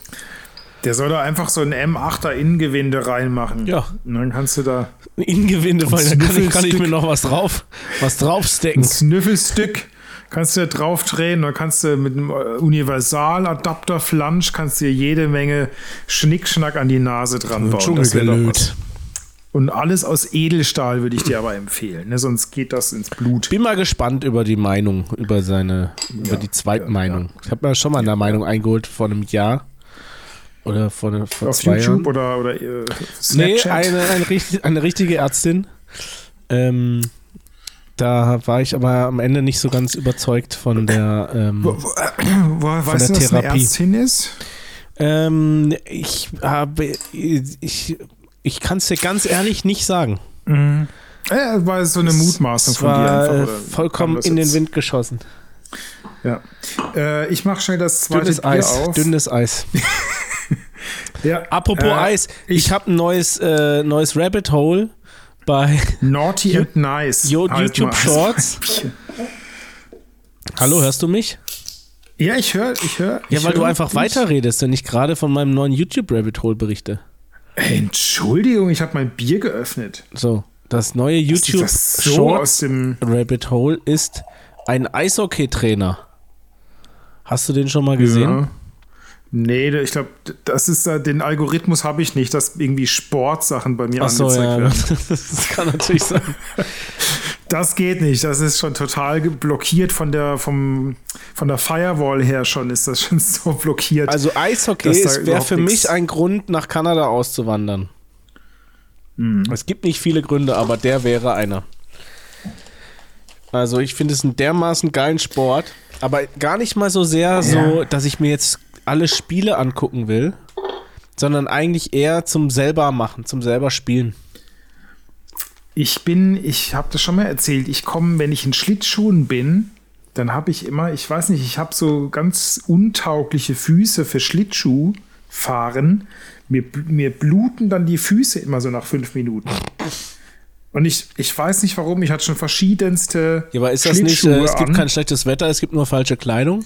S1: Der soll da einfach so ein M8er Innengewinde reinmachen.
S2: Ja.
S1: Und dann kannst du da
S2: Innengewinde, weil da kann ich, kann ich mir noch was drauf, was draufstecken.
S1: ein Snüffelstück kannst du da drauf drehen, dann kannst du mit einem äh, Universaladapter Flansch kannst du dir jede Menge Schnickschnack an die Nase dran bauen. Das wär doch was. Und alles aus Edelstahl würde ich dir aber empfehlen, ne? sonst geht das ins Blut.
S2: Bin mal gespannt über die Meinung, über seine, über die Zweitmeinung. Ich habe mir schon mal eine Meinung eingeholt vor einem Jahr. Oder vor, vor
S1: Auf
S2: zwei
S1: YouTube
S2: Jahren.
S1: oder, oder äh,
S2: Nee,
S1: Snapchat?
S2: eine, eine, richtig, eine richtige Ärztin. Ähm, da war ich aber am Ende nicht so ganz überzeugt von der. Ähm,
S1: Wo, wo, wo, weißt
S2: der
S1: du, was eine
S2: Therapie.
S1: Ärztin ist?
S2: ähm, ich habe. Ich, ich kann es dir ganz ehrlich nicht sagen.
S1: Äh, war so eine Mutmaßung von dir einfach.
S2: äh, vollkommen in den? Wind geschossen.
S1: Ja. Äh, ich mache schnell das zweite
S2: Dünnes
S1: Bier
S2: Eis,
S1: auf.
S2: dünnes Eis. [LAUGHS] [LAUGHS]
S1: ja.
S2: Apropos
S1: Äh,
S2: Eis, ich,
S1: ich-
S2: habe ein neues, äh, neues Rabbit Hole bei [LAUGHS]
S1: Naughty and Nice.
S2: Jo-
S1: heißt
S2: YouTube. Shorts. [LAUGHS] Hallo, hörst du mich?
S1: Ja, ich höre, ich höre.
S2: Ja, weil du einfach weiterredest und ich gerade von meinem neuen YouTube Rabbit Hole berichte.
S1: Entschuldigung, ich habe mein Bier geöffnet.
S2: So, das neue YouTube
S1: das so
S2: Shorts
S1: aus dem.
S2: Rabbit Hole ist ein Eishockey-Trainer. Hast du den schon mal gesehen?
S1: Ja. Nee, ich glaube, das ist den Algorithmus habe ich nicht, dass irgendwie Sportsachen bei mir
S2: Ach so,
S1: angezeigt
S2: ja,
S1: werden. [LAUGHS]
S2: das kann natürlich sein. [LAUGHS]
S1: Das geht nicht. Das ist schon total blockiert von der, vom, von der Firewall her schon, ist das schon [LAUGHS] so blockiert.
S2: Also Eishockey wäre für mich ein Grund, nach Kanada auszuwandern. Es gibt nicht viele Gründe, aber der wäre einer. Also ich finde es einen dermaßen geilen Sport, aber gar nicht mal so sehr so, dass ich mir jetzt alle Spiele angucken will, sondern eigentlich eher zum selber machen, zum selber spielen.
S1: Ich bin, ich habe das schon mal erzählt, ich komme, wenn ich in Schlittschuhen bin, dann habe ich immer, ich weiß nicht, ich habe so ganz untaugliche Füße für Schlittschuhfahren. Mir, mir bluten dann die Füße immer so nach fünf Minuten. Und ich, ich weiß nicht warum, ich hatte schon verschiedenste
S2: Ja, aber ist das nicht, äh, es gibt kein schlechtes Wetter, es gibt nur falsche Kleidung?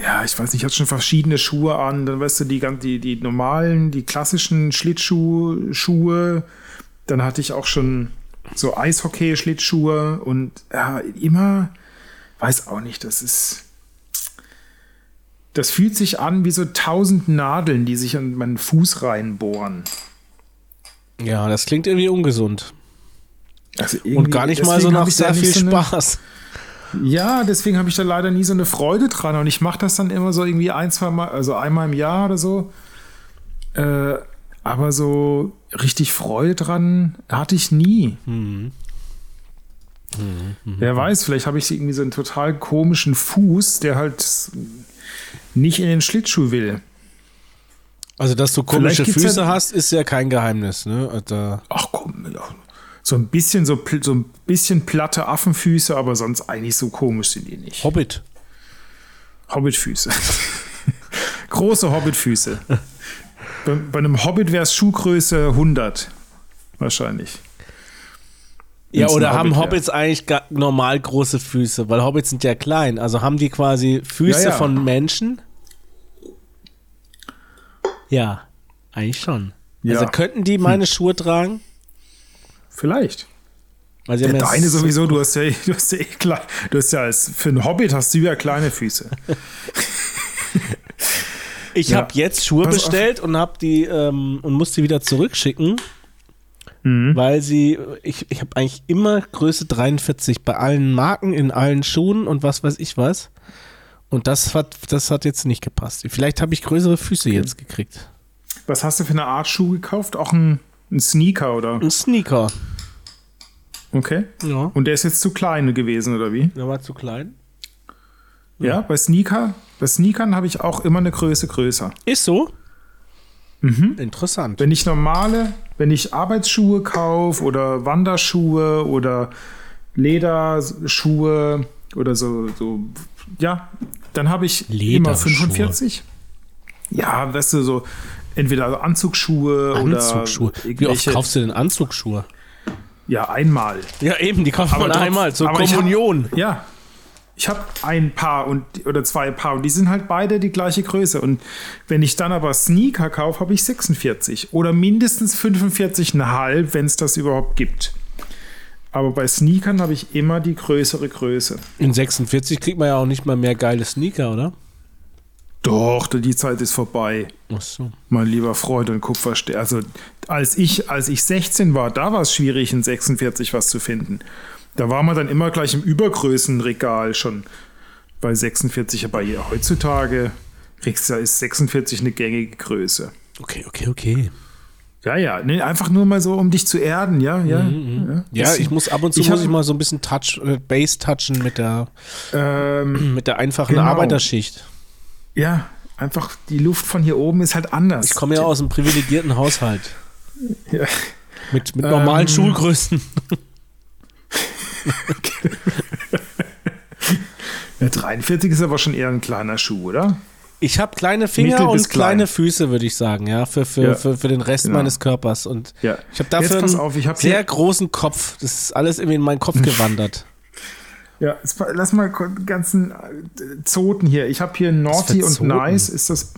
S1: Ja, ich weiß nicht, ich hatte schon verschiedene Schuhe an. Dann weißt du, die, die, die normalen, die klassischen Schlittschuhe. Dann hatte ich auch schon so Eishockey-Schlittschuhe und ja, immer, weiß auch nicht, das ist. Das fühlt sich an wie so tausend Nadeln, die sich an meinen Fuß reinbohren.
S2: Ja, das klingt irgendwie ungesund.
S1: Also
S2: Und
S1: irgendwie-
S2: gar nicht mal so nach sehr viel
S1: so eine-
S2: Spaß.
S1: Ja, deswegen habe ich da leider nie so eine Freude dran. Und ich mache das dann immer so irgendwie ein, zwei Mal, also einmal im Jahr oder so. Äh, aber so richtig Freude dran hatte ich nie. Wer weiß, vielleicht habe ich irgendwie so einen total komischen Fuß, der halt nicht in den Schlittschuh will.
S2: Also, dass du komische Füße
S1: ja-
S2: hast, ist ja kein Geheimnis, ne? Also,
S1: Ach komm. So ein bisschen so, so ein bisschen platte Affenfüße, aber sonst eigentlich so komisch sind die nicht.
S2: Hobbit.
S1: Hobbitfüße. [LAUGHS] Große Hobbitfüße. bei, bei einem Hobbit wäre es Schuhgröße 100. Wahrscheinlich.
S2: Ja, oder
S1: ein
S2: haben
S1: Hobbit wär.
S2: Hobbits eigentlich normal große Füße? Weil Hobbits sind ja klein. Also haben die quasi Füße
S1: Ja, ja.
S2: von Menschen? Ja, eigentlich schon.
S1: Ja.
S2: Also könnten die meine Schuhe tragen?
S1: Vielleicht.
S2: Sie
S1: Ja, deine
S2: so-
S1: sowieso, du hast ja, du hast ja eh klar, du hast ja als, für einen Hobbit hast du ja kleine Füße. [LAUGHS]
S2: Ich
S1: Ja.
S2: habe jetzt Schuhe
S1: Pass auf.
S2: bestellt und habe die ähm, und musste die wieder zurückschicken,
S1: Mhm.
S2: weil sie ich, ich habe eigentlich immer Größe 43 bei allen Marken in allen Schuhen und was weiß ich was. Und das hat das hat jetzt nicht gepasst. Vielleicht habe ich größere Füße jetzt gekriegt.
S1: Was hast du für eine Art Schuh gekauft? Auch ein, ein Sneaker oder?
S2: Ein Sneaker.
S1: Okay.
S2: Ja.
S1: Und der ist jetzt zu klein gewesen, oder wie?
S2: Der war zu klein.
S1: Ja, bei Sneaker, bei Sneakern habe ich auch immer eine Größe größer.
S2: Ist so?
S1: Mhm.
S2: Interessant.
S1: Wenn ich normale, wenn ich Arbeitsschuhe kaufe oder Wanderschuhe oder Lederschuhe oder so, so ja, dann habe ich immer
S2: Lederschuhe.
S1: 45. Ja, weißt du, so entweder Anzugsschuhe,
S2: Anzugsschuhe.
S1: oder
S2: Wie oft kaufst du denn Anzugsschuhe?
S1: Ja, einmal.
S2: Ja, eben, die kauft
S1: Aber
S2: man
S1: trotz-
S2: einmal zur
S1: ich hab-
S2: Kommunion.
S1: Ja. Ich habe ein Paar und, oder zwei Paar und die sind halt beide die gleiche Größe. Und wenn ich dann aber Sneaker kaufe, habe ich 46 oder mindestens 45,5, wenn es das überhaupt gibt. Aber bei Sneakern habe ich immer die größere Größe.
S2: In 46 kriegt man ja auch nicht mal mehr geile Sneaker, oder?
S1: Doch, die Zeit ist vorbei.
S2: Ach so.
S1: Mein lieber Freund und Kupferstern. Also als ich, als ich 16 war, da war es schwierig, in 46 was zu finden. Da war man dann immer gleich im Übergrößenregal schon bei 46. Aber hier heutzutage kriegst du, ist 46 eine gängige Größe.
S2: Okay, okay, okay.
S1: Ja, ja, nee, einfach nur mal so, um dich zu erden, ja, ja.
S2: Mhm, Ja,
S1: Das-
S2: ich muss ab und zu
S1: ich
S2: muss ich mal so ein bisschen Touch, äh, Bass touchen mit der,
S1: Ähm,
S2: mit der einfachen
S1: Genau.
S2: Arbeiterschicht.
S1: Ja, einfach die Luft von hier oben ist halt anders.
S2: Ich komme ja aus einem privilegierten Haushalt.
S1: Ja.
S2: Mit, mit normalen
S1: Ähm,
S2: Schulgrößen. [LAUGHS]
S1: Ja, 43 ist aber schon eher ein kleiner Schuh, oder?
S2: Ich habe kleine Finger
S1: Mittel
S2: und kleine
S1: klein.
S2: Füße, würde ich sagen, ja, für, für,
S1: Ja.
S2: für, für den Rest
S1: Genau.
S2: meines Körpers. Und
S1: Ja.
S2: ich habe dafür einen
S1: auf, ich hab
S2: sehr
S1: hier-
S2: großen Kopf. Das ist alles irgendwie in meinen Kopf [LAUGHS] gewandert.
S1: Ja, jetzt lass mal ganzen äh, Zoten hier. Ich habe hier Naughty und? Nice ist das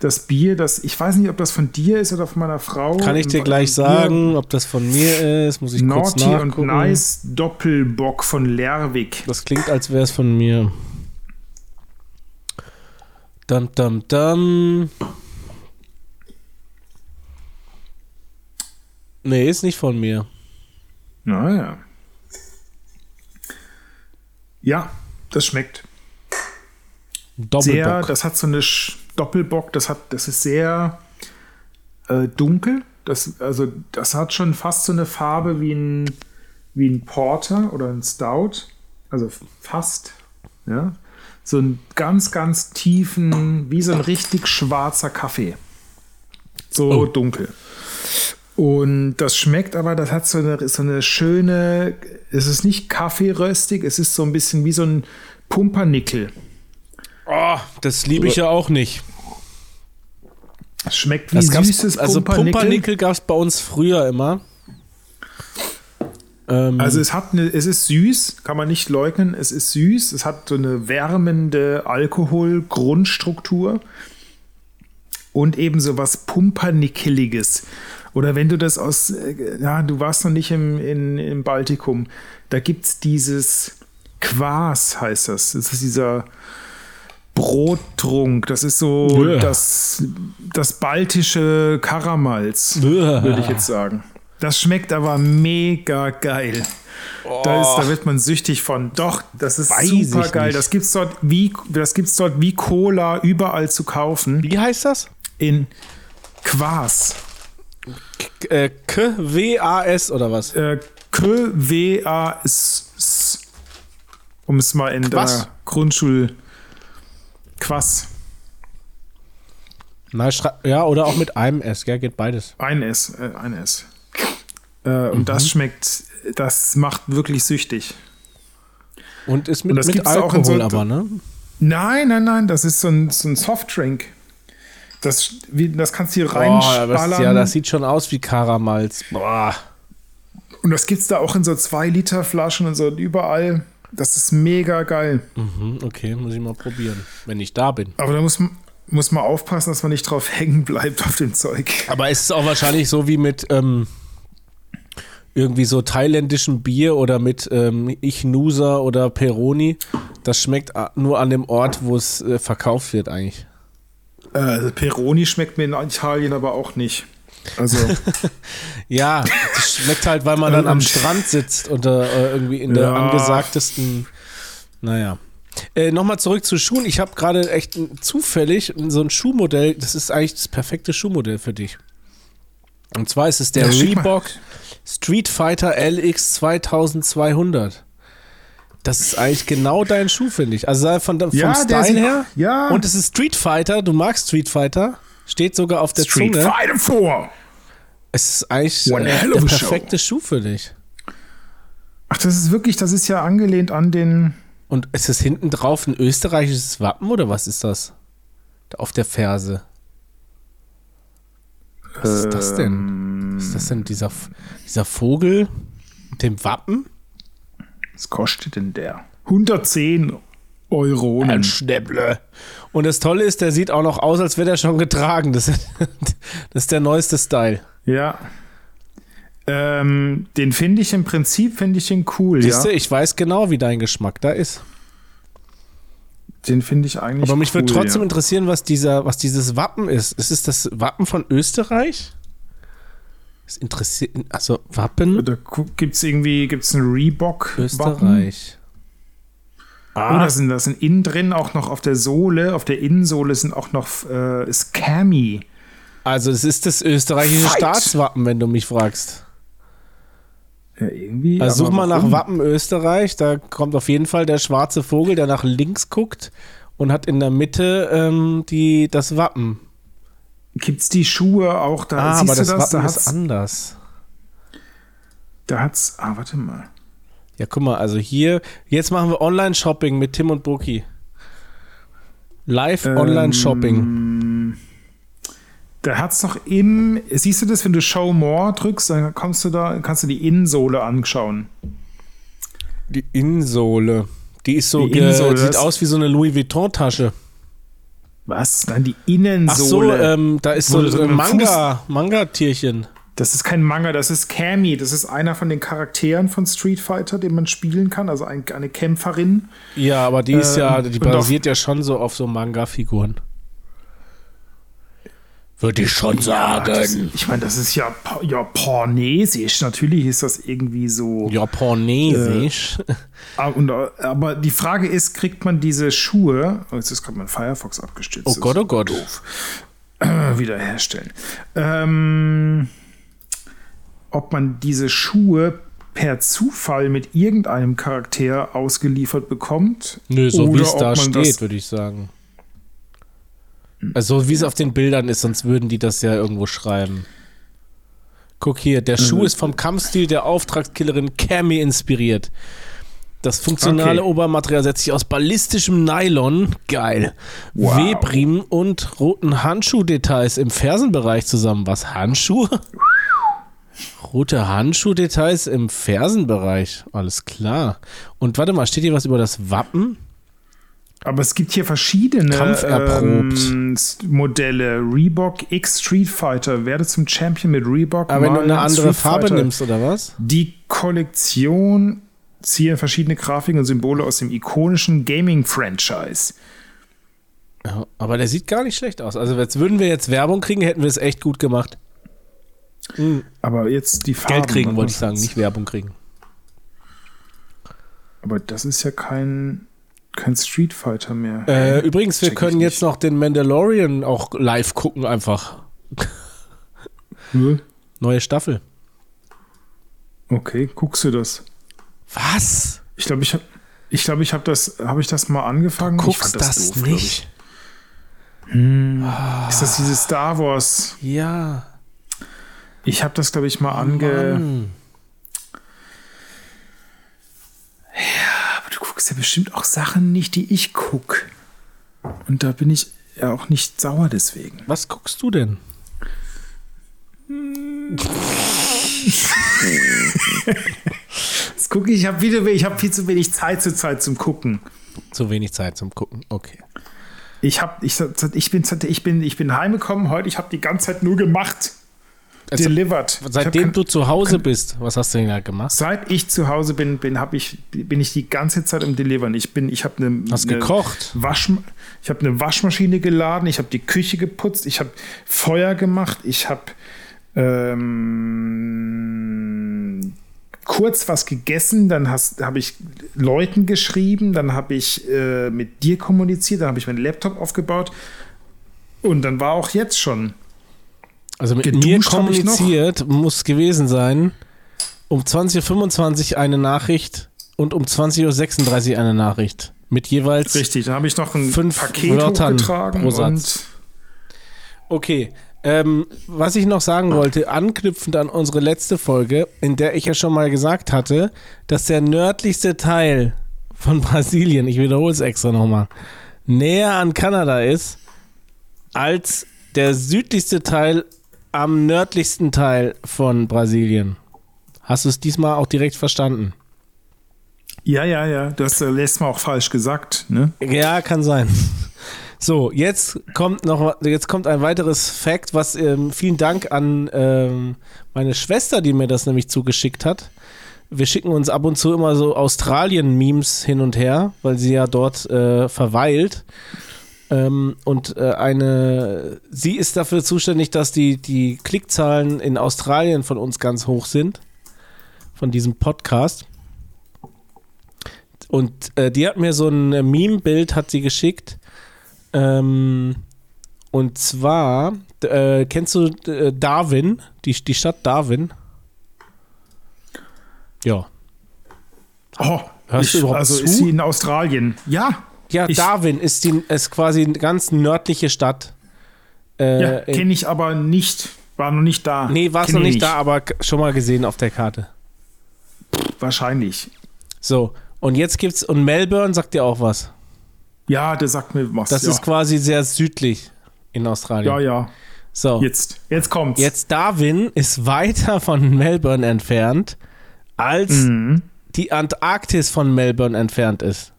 S1: das Bier, das ich weiß nicht, ob das von dir ist oder von meiner Frau.
S2: Kann ich dir gleich sagen, ob das von mir ist, muss ich kurz
S1: Naughty und
S2: nachgucken.
S1: Nice Doppelbock von Lerwick.
S2: Das klingt, als wäre es von mir. Dum, dum, dum. Nee, ist nicht von mir.
S1: Naja. Ja, das schmeckt. Sehr,
S2: Doppelbock.
S1: das hat so eine Sch Doppelbock, das hat, das ist sehr äh, dunkel. Das, also, das hat schon fast so eine Farbe wie ein, wie ein Porter oder ein Stout. Also fast, ja. So einen ganz, ganz tiefen, wie so ein richtig schwarzer Kaffee. So
S2: Oh.
S1: dunkel. Und das schmeckt aber, das hat so eine, so eine schöne, es ist nicht kaffeeröstig, es ist so ein bisschen wie so ein Pumpernickel.
S2: oh, das liebe ich ja auch nicht.
S1: Es schmeckt wie
S2: Das
S1: süßes
S2: also
S1: Pumpernickel.
S2: Pumpernickel gab es bei uns früher immer. Ähm,
S1: Also es hat eine, es ist süß, kann man nicht leugnen. Es ist süß, es hat so eine wärmende Alkohol-Grundstruktur und eben so was Pumpernickeliges. Oder wenn du das aus, äh, ja, du warst noch nicht im, in, im Baltikum, da gibt es dieses Quas, heißt das. Das ist dieser Brottrunk. Das ist so das, das baltische Karamalz, würde ich jetzt sagen. Das schmeckt aber mega geil. Da, ist, da wird man süchtig von. Doch, das ist
S2: Weiß
S1: super geil. Das gibt's dort wie das gibt's dort wie Cola überall zu kaufen
S2: wie heißt das?
S1: in Quas.
S2: K äh, K-W-A-S oder was?
S1: Äh, K W A S S. Um es mal in
S2: Quass.
S1: der Grundschul Quass.
S2: Na, ja, oder auch mit einem S, gell, geht beides.
S1: Ein S, äh, ein S. Äh, und das schmeckt, das macht wirklich süchtig.
S2: Und ist mit,
S1: Und
S2: mit Alkohol
S1: so-
S2: aber, ne?
S1: Nein, nein, nein, das ist so ein, so ein Softdrink. Das, wie, das kannst du hier
S2: das, ja, das sieht schon aus wie Karamalz. Boah.
S1: und das gibt's da auch in so 2 Liter Flaschen und so überall. Das ist mega geil.
S2: Mhm, okay, muss ich mal probieren, wenn ich da bin.
S1: Aber da muss, man- muss man aufpassen, dass man nicht drauf hängen bleibt auf dem Zeug.
S2: Aber es ist auch wahrscheinlich so wie mit ähm, irgendwie so thailändischem Bier oder mit ähm, Ichnusa oder Peroni. Das schmeckt nur an dem Ort, wo es äh, verkauft wird eigentlich.
S1: Äh, Peroni schmeckt mir in Italien aber auch nicht. Also, [LAUGHS]
S2: Ja, das schmeckt halt, weil man dann am
S1: Und-
S2: Strand sitzt oder äh, irgendwie in der
S1: Ja.
S2: angesagtesten. Naja. Äh, Nochmal zurück zu Schuhen. Ich habe gerade echt zufällig so ein Schuhmodell. Das ist eigentlich das perfekte Schuhmodell für dich. Und zwar ist es der
S1: Ja.
S2: Reebok Street Fighter LX 2200. Das ist eigentlich genau dein Schuh, finde ich. Also von, vom
S1: Ja,
S2: Style her.
S1: ja.
S2: Und es ist Street Fighter. Du magst Street Fighter. Steht sogar auf der
S1: Street
S2: Zunge.
S1: Fighter 4.
S2: Es ist eigentlich
S1: One
S2: äh, der
S1: a show.
S2: perfekte Schuh für dich.
S1: Ach, das ist wirklich, das ist ja angelehnt an den.
S2: Und ist es hinten drauf ein österreichisches Wappen oder was ist das? Da auf der Ferse. Was ist das denn? Was ist das denn? Dieser, dieser Vogel mit dem Wappen?
S1: Was kostet denn der? 110 Euronen.
S2: Ein Schnäpple. Und das Tolle ist, der sieht auch noch aus, als wäre er schon getragen. Das, [LAUGHS] das ist der neueste Style.
S1: Ja. Ähm, den finde ich im Prinzip, finde ich den cool,
S2: Siehst du,
S1: ja.
S2: ich weiß genau, wie dein Geschmack da ist.
S1: Den finde ich eigentlich
S2: Aber mich
S1: cool,
S2: würde trotzdem
S1: ja.
S2: interessieren, was, dieser, was dieses Wappen ist. Ist es das Wappen von Österreich? Das interessiert. Also, Wappen
S1: Da gibt es irgendwie gibt's ein Reebok.
S2: Österreich.
S1: Oh,
S2: Ah,
S1: da sind, da sind innen drin auch noch auf der Sohle, auf der Innensohle sind auch noch äh, Scammy.
S2: also, es ist das österreichische
S1: Fight.
S2: Staatswappen, wenn du mich fragst.
S1: Ja, irgendwie.
S2: Also, such mal nach? Wappen Österreich. Da kommt auf jeden Fall der schwarze Vogel, der nach links guckt und hat in der Mitte ähm, die, das Wappen.
S1: Gibt es die Schuhe auch da?
S2: Ah,
S1: Siehst
S2: aber
S1: du
S2: das
S1: das? Da
S2: Wappen ist
S1: hat's,
S2: anders.
S1: da hat's. Ah, warte mal.
S2: Ja, guck mal, also hier, jetzt machen wir Online-Shopping mit Tim und Buki. Live
S1: Ähm,
S2: Online-Shopping.
S1: Da hat's noch im. Siehst du das, wenn du Show More drückst, dann kommst du da, kannst du die Innensohle anschauen.
S2: Die Innensohle. Die ist so,
S1: Die Innensohle,
S2: sieht aus wie so eine Louis Vuitton-Tasche.
S1: Was? Nein, die
S2: Ach so,
S1: Innensohle.
S2: ähm, da ist so
S1: so
S2: ein
S1: mit dem
S2: Manga, Manga-Tierchen.
S1: Das ist kein Manga, das ist Cammy. Das ist einer von den Charakteren von Street Fighter, den man spielen kann. Also ein, eine Kämpferin.
S2: Ja, aber die ist
S1: Ähm,
S2: ja, die basiert ja schon so auf so Manga-Figuren. Würde ich schon
S1: Ja, das, ich meine, das ist ja pa- japanesisch. Natürlich ist das irgendwie so.
S2: Japanesisch.
S1: Ah, Und, äh, aber die Frage ist, kriegt man diese Schuhe, oh, jetzt ist gerade mein Firefox abgestürzt.
S2: oh Gott, oh Gott.
S1: doof. Äh, wiederherstellen. Ähm, ob man diese Schuhe per Zufall mit irgendeinem Charakter ausgeliefert bekommt.
S2: Nö, so wie es da steht, würde ich sagen. Also so wie es auf den Bildern ist, sonst würden die das ja irgendwo schreiben. Guck hier, der
S1: Mhm.
S2: Schuh ist vom Kampfstil der Auftragskillerin Cammy inspiriert. Das funktionale
S1: Okay.
S2: Obermaterial setzt sich aus ballistischem Nylon, geil,
S1: Wow.
S2: Webriemen und roten Handschuhdetails im Fersenbereich zusammen. Was, Handschuhe? Rote Handschuhdetails im Fersenbereich, alles klar. Und warte mal, steht hier was über das Wappen?
S1: Aber es gibt hier verschiedene ähm, Modelle. Reebok X Street Fighter. Werde zum Champion mit Reebok.
S2: Aber wenn du eine andere
S1: Street
S2: Farbe
S1: Fighter.
S2: nimmst, oder was?
S1: Die Kollektion ziehe verschiedene Grafiken und Symbole aus dem ikonischen Gaming-Franchise.
S2: Ja, aber der sieht gar nicht schlecht aus. Also jetzt würden wir jetzt Werbung kriegen, hätten wir es echt gut gemacht.
S1: Aber jetzt die Farben.
S2: Geld kriegen,
S1: warte
S2: wollte ich sagen, nicht Werbung kriegen.
S1: Aber das ist ja kein, kein Street Fighter mehr.
S2: Äh, übrigens, wir können jetzt noch den Mandalorian auch live gucken, einfach.
S1: Hm?
S2: Neue Staffel.
S1: Okay, guckst du das?
S2: Was?
S1: Ich glaube, ich habe ich glaube, ich habe das ich das mal angefangen. ich
S2: Guckst
S1: fand
S2: das,
S1: glaub
S2: nicht?
S1: Ich. Ist das dieses Star Wars?
S2: Ja.
S1: Ich habe das glaube ich mal ange
S2: Mann.
S1: Du guckst ja bestimmt auch Sachen nicht, die ich guck. Und da bin ich ja auch nicht sauer deswegen.
S2: Was guckst du denn?
S1: Das gucke ich, ich habe wieder ich habe viel zu wenig Zeit zur Zeit zum gucken.
S2: Zu wenig Zeit zum Gucken. Okay.
S1: Ich habe ich, ich bin ich bin ich bin heimgekommen heute, ich habe die ganze Zeit nur gemacht.
S2: Also,
S1: delivered.
S2: Seitdem
S1: hab
S2: du zu Hause bist, was hast du denn da gemacht?
S1: Seit ich zu Hause bin, bin, hab ich, bin ich die ganze Zeit im Delivern. Ich bin, ich habe eine,
S2: Hast
S1: eine
S2: gekocht?
S1: Wasch, ich habe eine Waschmaschine geladen, ich habe die Küche geputzt, ich habe Feuer gemacht, ich habe ähm, kurz was gegessen, dann habe ich Leuten geschrieben, dann habe ich äh, mit dir kommuniziert, dann habe ich meinen Laptop aufgebaut und dann war auch jetzt schon.
S2: Also mit
S1: Geduscht
S2: mir kommuniziert muss gewesen sein, um 20.25 Uhr eine Nachricht und um 20.36 Uhr eine Nachricht. Mit jeweils.
S1: Richtig, da habe ich noch ein
S2: Fünf
S1: Paket
S2: Wörtern pro Satz. Okay. Ähm, was ich noch sagen wollte, anknüpfend an unsere letzte Folge, in der ich ja schon mal gesagt hatte, dass der nördlichste Teil von [LAUGHS] Brasilien, ich wiederhole es extra nochmal, näher an Kanada ist als der südlichste Teil am nördlichsten Teil von Brasilien. Hast du es diesmal auch direkt verstanden?
S1: Ja, ja, ja. Du hast äh, letztes Mal auch falsch gesagt, ne?
S2: Ja, kann sein. So, jetzt kommt noch, jetzt kommt ein weiteres Fact, was ähm, vielen Dank an ähm, meine Schwester, die mir das nämlich zugeschickt hat. Wir schicken uns ab und zu immer so Australien-Memes hin und her, weil sie ja dort äh, verweilt. Ähm, und äh, eine, sie ist dafür zuständig, dass die, die Klickzahlen in Australien von uns ganz hoch sind. Von diesem Podcast. Und äh, die hat mir so ein Meme-Bild hat sie geschickt. Ähm, und zwar, äh, kennst du äh, Darwin, die, die Stadt Darwin? Ja.
S1: Oh,
S2: Hörst du
S1: ich,
S2: überhaupt
S1: also
S2: zu?
S1: ist sie in Australien? Ja.
S2: Ja,
S1: Ich-
S2: Darwin ist, die, ist quasi eine ganz nördliche Stadt. Äh,
S1: Ja, kenne ich aber nicht. War noch nicht da.
S2: nee, warst
S1: Kenn
S2: noch
S1: ich
S2: nicht da, aber schon mal gesehen auf der Karte.
S1: Wahrscheinlich.
S2: So, und jetzt gibt's, und Melbourne sagt dir auch was.
S1: Ja, der sagt mir was.
S2: Das
S1: ja.
S2: ist quasi sehr südlich in Australien.
S1: Ja, ja.
S2: So,
S1: Jetzt, jetzt kommt's.
S2: jetzt Darwin ist weiter von Melbourne entfernt, als
S1: Mhm.
S2: die Antarktis von Melbourne entfernt ist.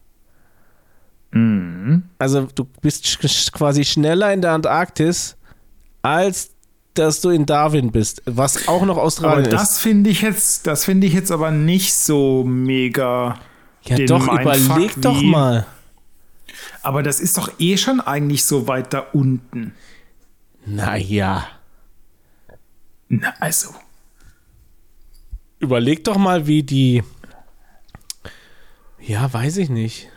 S1: Mhm.
S2: Also du bist sch- quasi schneller in der Antarktis, als dass du in Darwin bist, was auch noch
S1: Aber
S2: Australien ist.
S1: das finde ich jetzt, das finde ich jetzt aber nicht so mega.
S2: Ja,
S1: den
S2: doch,
S1: Mindfuck
S2: überleg doch
S1: wie-
S2: mal.
S1: Aber das ist doch eh schon eigentlich so weit da unten.
S2: Naja.
S1: Na, also.
S2: Überleg doch mal, wie die. Ja, weiß ich nicht.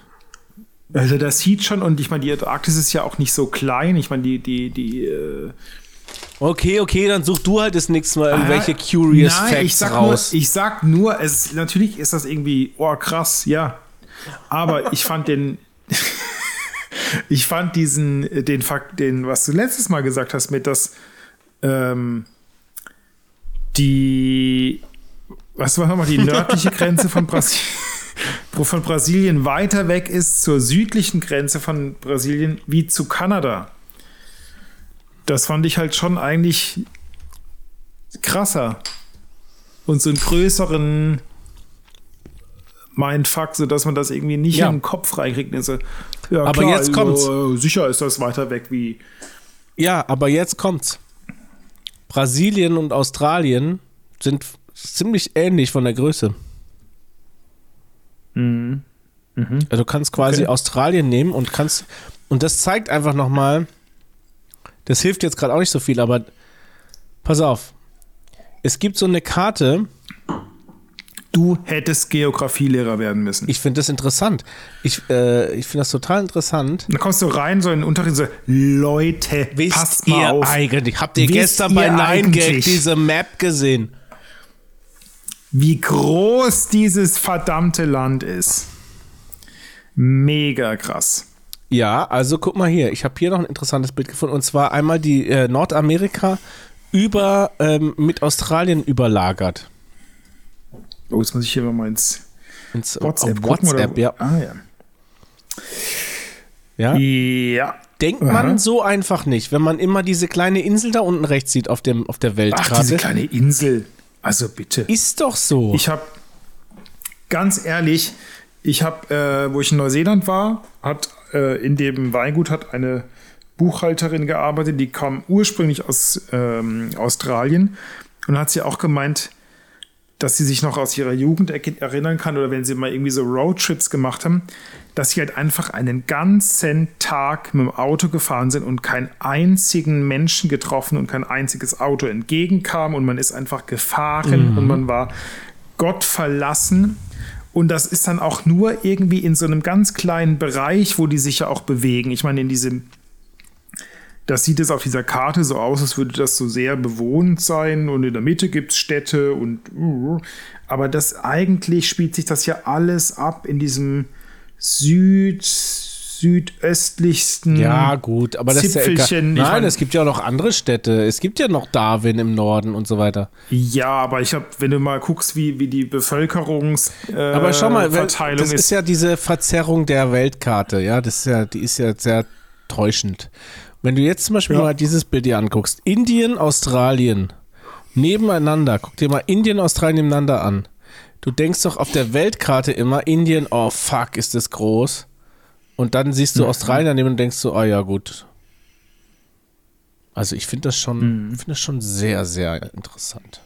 S1: Also das sieht schon, und ich meine, die Antarktis ist ja auch nicht so klein. Ich meine, die, die, die. Äh,
S2: Okay, okay, dann such du halt das nächste Mal irgendwelche Curious
S1: Nein,
S2: Facts
S1: ich sag
S2: raus.
S1: Nur, ich sag nur, es, natürlich ist das irgendwie, oh krass, ja. Aber ich fand den. [LAUGHS] ich fand diesen, den Fakt, den, was du letztes Mal gesagt hast, mit dass ähm, die, was war nochmal, die nördliche Grenze von [LAUGHS] Brasilien, von Brasilien weiter weg ist zur südlichen Grenze von Brasilien wie zu Kanada. Das fand ich halt schon eigentlich krasser und so einen größeren Mindfuck, sodass man das irgendwie nicht
S2: Ja.
S1: in den Kopf reinkriegt. Also, ja,
S2: Aber jetzt kommt's.
S1: äh, sicher ist das weiter weg wie.
S2: ja, aber jetzt kommt's. Brasilien und Australien sind ziemlich ähnlich von der Größe. Also du kannst quasi
S1: Okay.
S2: Australien nehmen und kannst und das zeigt einfach noch mal. Das hilft jetzt gerade auch nicht so viel, aber pass auf. Es gibt so eine Karte,
S1: Du hättest Geografielehrer werden müssen.
S2: ich finde das interessant. Ich, äh, ich finde das total interessant.
S1: dann kommst du rein, so in den Unterricht, so, Leute, passt mal auf.
S2: eigentlich? Habt ihr
S1: Wisst
S2: gestern bei
S1: ihr
S2: 9gag
S1: eigentlich?
S2: diese Map gesehen?
S1: Wie groß dieses verdammte Land ist. Mega krass.
S2: Ja, also guck mal hier. Ich habe hier noch ein interessantes Bild gefunden. Und zwar einmal die äh, Nordamerika über ähm, mit Australien überlagert.
S1: Oh, jetzt muss ich hier mal ins
S2: Ins,
S1: WhatsApp gucken,
S2: WhatsApp,
S1: oder?
S2: ja.
S1: Ah, ja.
S2: ja.
S1: Ja.
S2: Denkt
S1: Aha.
S2: man so einfach nicht, wenn man immer diese kleine Insel da unten rechts sieht auf, dem, auf der
S1: Ach,
S2: Weltkarte.
S1: diese kleine Insel. Also bitte.
S2: Ist doch so.
S1: Ich habe ganz ehrlich, ich habe, äh, wo ich in Neuseeland war, hat äh, in dem Weingut hat eine Buchhalterin gearbeitet, die kam ursprünglich aus ähm, Australien und hat sie auch gemeint, dass sie sich noch aus ihrer Jugend er- erinnern kann oder wenn sie mal irgendwie so Roadtrips gemacht haben, dass sie halt einfach einen ganzen Tag mit dem Auto gefahren sind und keinen einzigen Menschen getroffen und kein einziges Auto entgegenkam und man ist einfach gefahren und man war Gott verlassen. Und das ist dann auch nur irgendwie in so einem ganz kleinen Bereich, wo die sich ja auch bewegen. Ich meine, in diesem, das sieht es auf dieser Karte so aus, als würde das so sehr bewohnt sein und in der Mitte gibt es Städte und uh, aber das eigentlich spielt sich das ja alles ab in diesem Süd, südöstlichsten
S2: ja, gut, aber das ist ja.
S1: Zipfelchen.
S2: Nein, es gibt ja auch noch andere Städte. Es gibt ja noch Darwin im Norden und so weiter.
S1: Ja, aber ich habe, wenn du mal guckst, wie, wie die Bevölkerungs äh,
S2: Aber schau mal,
S1: Verteilung
S2: das
S1: ist.
S2: ist ja diese Verzerrung der Weltkarte, ja, das ist ja, die ist ja sehr täuschend. Wenn du jetzt zum Beispiel
S1: Ja.
S2: mal dieses Bild hier anguckst, Indien, Australien, nebeneinander, guck dir mal Indien, Australien nebeneinander an. du denkst doch auf der Weltkarte immer, Indien, oh fuck, ist das groß. Und dann siehst du Australien daneben und denkst so, ah ja, gut. Also ich finde das schon,
S1: Mhm.
S2: finde das schon sehr, sehr interessant.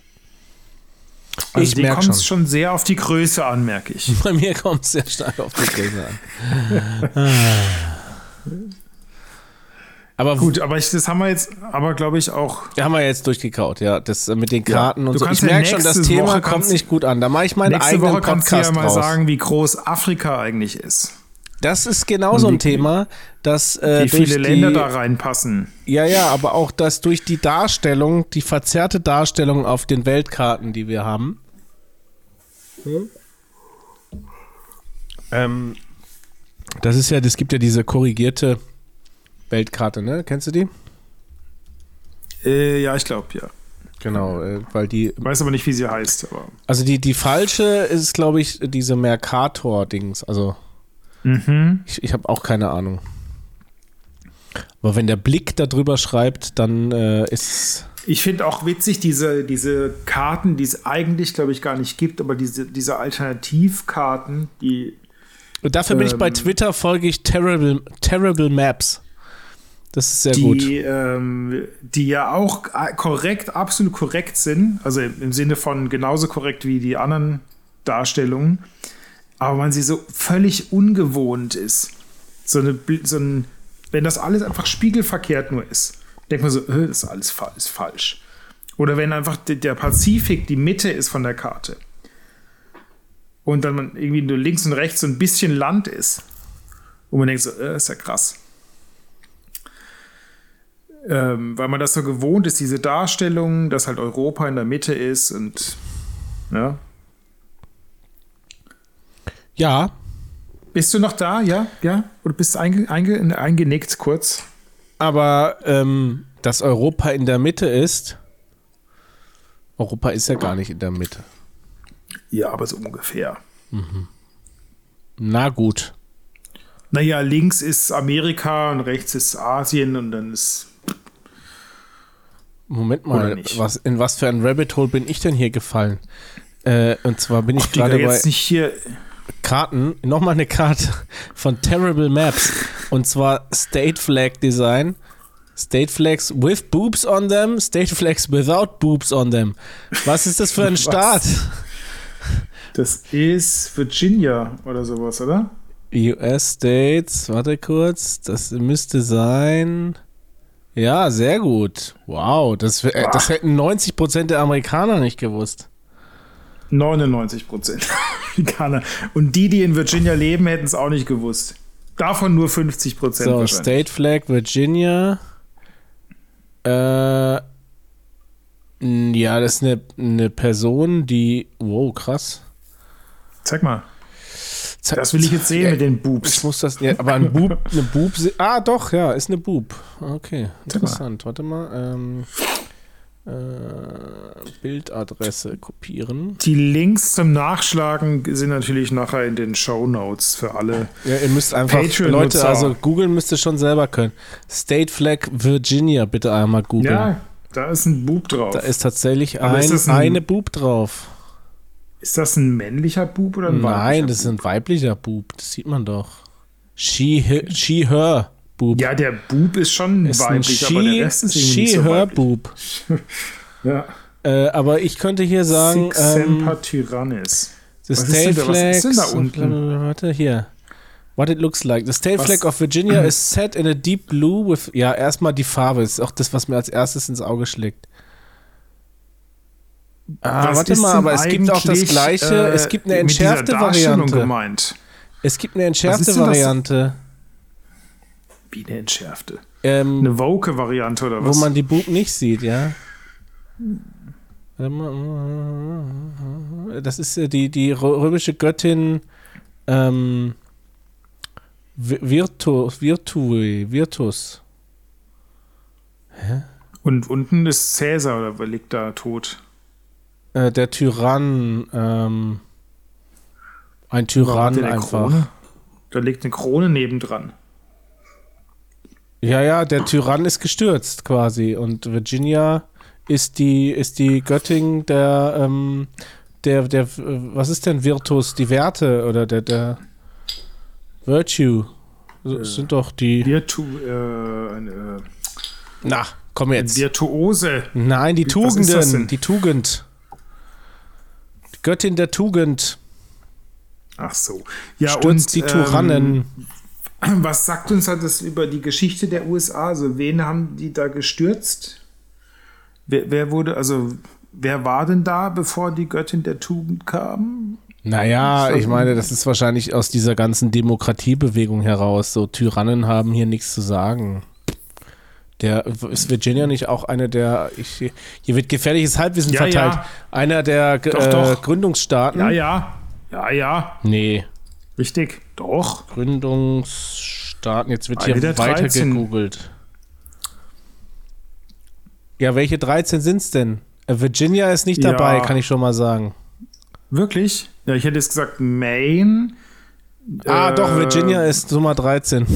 S1: Also
S2: ich
S1: die
S2: merke
S1: kommt
S2: schon.
S1: schon sehr auf die Größe an, merke ich. [LAUGHS]
S2: Bei mir kommt es sehr stark auf die Größe an. [LAUGHS] Aber
S1: Gut, aber ich, das haben wir jetzt, aber glaube ich auch.
S2: haben wir jetzt durchgekaut, ja. Das äh, mit den Karten
S1: Ja,
S2: und so. Ich
S1: ja
S2: merke schon, das Thema
S1: Woche
S2: kommt nicht gut an. Da mache ich meinen
S1: Nächste
S2: eigenen
S1: Woche kannst du ja
S2: Podcast
S1: mal
S2: draus.
S1: sagen, wie groß Afrika eigentlich ist.
S2: Das ist genau so ein Thema, dass äh,
S1: Wie viele
S2: die,
S1: Länder da reinpassen.
S2: Ja, ja, aber auch, dass durch die Darstellung, die verzerrte Darstellung auf den Weltkarten, die wir haben, ähm, das ist ja, es gibt ja diese korrigierte Weltkarte, ne? Kennst du die?
S1: Äh, ja, ich glaube, ja.
S2: Genau, äh, weil die,
S1: Weiß aber nicht, wie sie heißt. Aber
S2: also die, die falsche ist, glaube ich, diese Mercator-Dings. Also
S1: mhm.
S2: ich, ich habe auch keine Ahnung. Aber wenn der Blick darüber schreibt, dann äh, ist
S1: Ich finde auch witzig, diese, diese Karten, die es eigentlich, glaube ich, gar nicht gibt, aber diese, diese Alternativkarten, die.
S2: Und dafür bin ich bei
S1: Ähm,
S2: Twitter, folge ich Terrible, Terrible Maps. Das ist sehr gut.
S1: Die, ähm, die ja auch korrekt, absolut korrekt sind, also im Sinne von genauso korrekt wie die anderen Darstellungen, aber man sie so völlig ungewohnt ist. So, eine, so ein, wenn das alles einfach spiegelverkehrt nur ist, denkt man so, äh, das ist alles fa ist falsch. Oder wenn einfach de- der Pazifik die Mitte ist von der Karte und dann man irgendwie nur links und rechts so ein bisschen Land ist und man denkt so, äh, ist ja krass ähm, weil man das so gewohnt ist, diese Darstellung, dass halt Europa in der Mitte ist und ja.
S2: Ja,
S1: Bist du noch da? Ja? Ja? Oder bist du einge einge eingenickt kurz?
S2: aber ähm, dass Europa in der Mitte ist. Europa ist ja gar nicht in der Mitte.
S1: Ja, aber so ungefähr.
S2: Na gut.
S1: Naja, links ist Amerika und rechts ist Asien und dann ist.
S2: Moment mal, was, in was für ein Rabbit Hole bin ich denn hier gefallen? Äh, und zwar bin ich gerade bei
S1: jetzt nicht hier.
S2: Karten, nochmal eine Karte von Terrible Maps. Und zwar State Flag Design. State Flags with boobs on them, State Flags without boobs on them. Was ist das für ein? [LAUGHS] Staat?
S1: Das ist Virginia oder sowas, oder?
S2: US States, warte kurz, das müsste sein. Ja, sehr gut. Wow, das, äh, das hätten 90% der Amerikaner nicht gewusst.
S1: 99 Prozent Amerikaner. Und die, die in Virginia leben, hätten es auch nicht gewusst. Davon nur 50 Prozent.
S2: So, State Flag Virginia. Äh, ja, das ist eine, eine Person, die. Wow, krass.
S1: Zeig mal. Das will ich jetzt sehen
S2: Ja,
S1: mit den
S2: Ich
S1: Boobs.
S2: muss das. Ja, aber ein Bub, eine se- Ah, doch, ja, ist eine Bub. Okay, interessant. Warte mal. Ähm, äh, Bildadresse kopieren.
S1: Die Links zum Nachschlagen sind natürlich nachher in den Show Notes für alle.
S2: Ja, ihr müsst einfach. Leute, also googeln müsst ihr schon selber können. State Flag Virginia, bitte einmal googeln.
S1: Ja, da ist ein Bub drauf.
S2: Da ist tatsächlich ein,
S1: ein-
S2: eine Bub drauf.
S1: Ist das ein männlicher Bub oder ein
S2: Nein,
S1: weiblicher
S2: das ist ein weiblicher Bub. Das sieht man doch. She, he- she her Bub.
S1: Ja, der Bub ist schon
S2: ist ein
S1: weiblich, aber der
S2: she,
S1: Rest ist irgendwie
S2: she
S1: nicht so
S2: her
S1: weiblich.
S2: Bub. [LAUGHS]
S1: Ja.
S2: Äh, aber ich könnte hier sagen,
S1: Six
S2: ähm,
S1: Semper Tyrannis.
S2: the
S1: was ist
S2: state
S1: denn da- was ist denn da unten?
S2: Warte, hier. What it looks like. The state
S1: Was?
S2: flag of Virginia [CLEARS THROAT] is set in a deep blue with. Ja, erstmal die Farbe. Ist auch das, was mir als erstes ins Auge schlägt. Ah,
S1: Was
S2: warte mal, aber es gibt auch das gleiche.
S1: äh,
S2: es gibt eine entschärfte Variante.
S1: gemeint.
S2: Es gibt eine entschärfte
S1: denn das?
S2: Variante.
S1: Wie eine entschärfte.
S2: Ähm,
S1: Eine Woke-Variante oder
S2: wo
S1: was?
S2: man die Bub nicht sieht, ja. Das ist äh, die, die rö- römische Göttin ähm, Vi- Virtu, Virtui, Virtus.
S1: Und unten ist Cäsar oder liegt da tot?
S2: Äh, der Tyrann. Ähm, ein Tyrann einfach.
S1: Krone? Da liegt eine Krone nebendran.
S2: Ja, ja, der Tyrann ist gestürzt quasi. Und Virginia ist die, ist die Göttin der, ähm, der, der, was ist denn Virtus? Die Werte oder der, der Virtue? Das sind doch die.
S1: Virtu, äh, eine,
S2: Na, komm jetzt.
S1: Virtuose.
S2: Nein, die Tugenden. Die Tugend. Göttin der Tugend.
S1: Ach so. Ja,
S2: Stürzt die Tyrannen.
S1: Ähm, [CLEARS THROAT] was sagt uns das über die Geschichte der USA? Also, wen haben die da gestürzt? Wer, wer wurde, also, wer war denn da, bevor die Göttin der Tugend kam?
S2: Naja, ich meine, das ist wahrscheinlich aus dieser ganzen Demokratiebewegung heraus. So Tyrannen haben hier nichts zu sagen. Der ist Virginia nicht auch eine der, ich, hier wird gefährliches Halbwissen
S1: Ja,
S2: verteilt.
S1: ja.
S2: Einer der
S1: Doch,
S2: äh,
S1: doch.
S2: Gründungsstaaten.
S1: Ja, ja. Ja, ja.
S2: Nee,
S1: Richtig. Doch.
S2: Gründungsstaaten. Jetzt wird
S1: Eine
S2: hier weiter
S1: 13.
S2: gegoogelt. Ja, welche 13 sind es denn? Äh, Virginia ist nicht
S1: Ja.
S2: dabei, kann ich schon mal sagen.
S1: Wirklich? Ja, ich hätte jetzt gesagt Maine.
S2: Ah,
S1: Äh,
S2: doch, Virginia ist Nummer 13.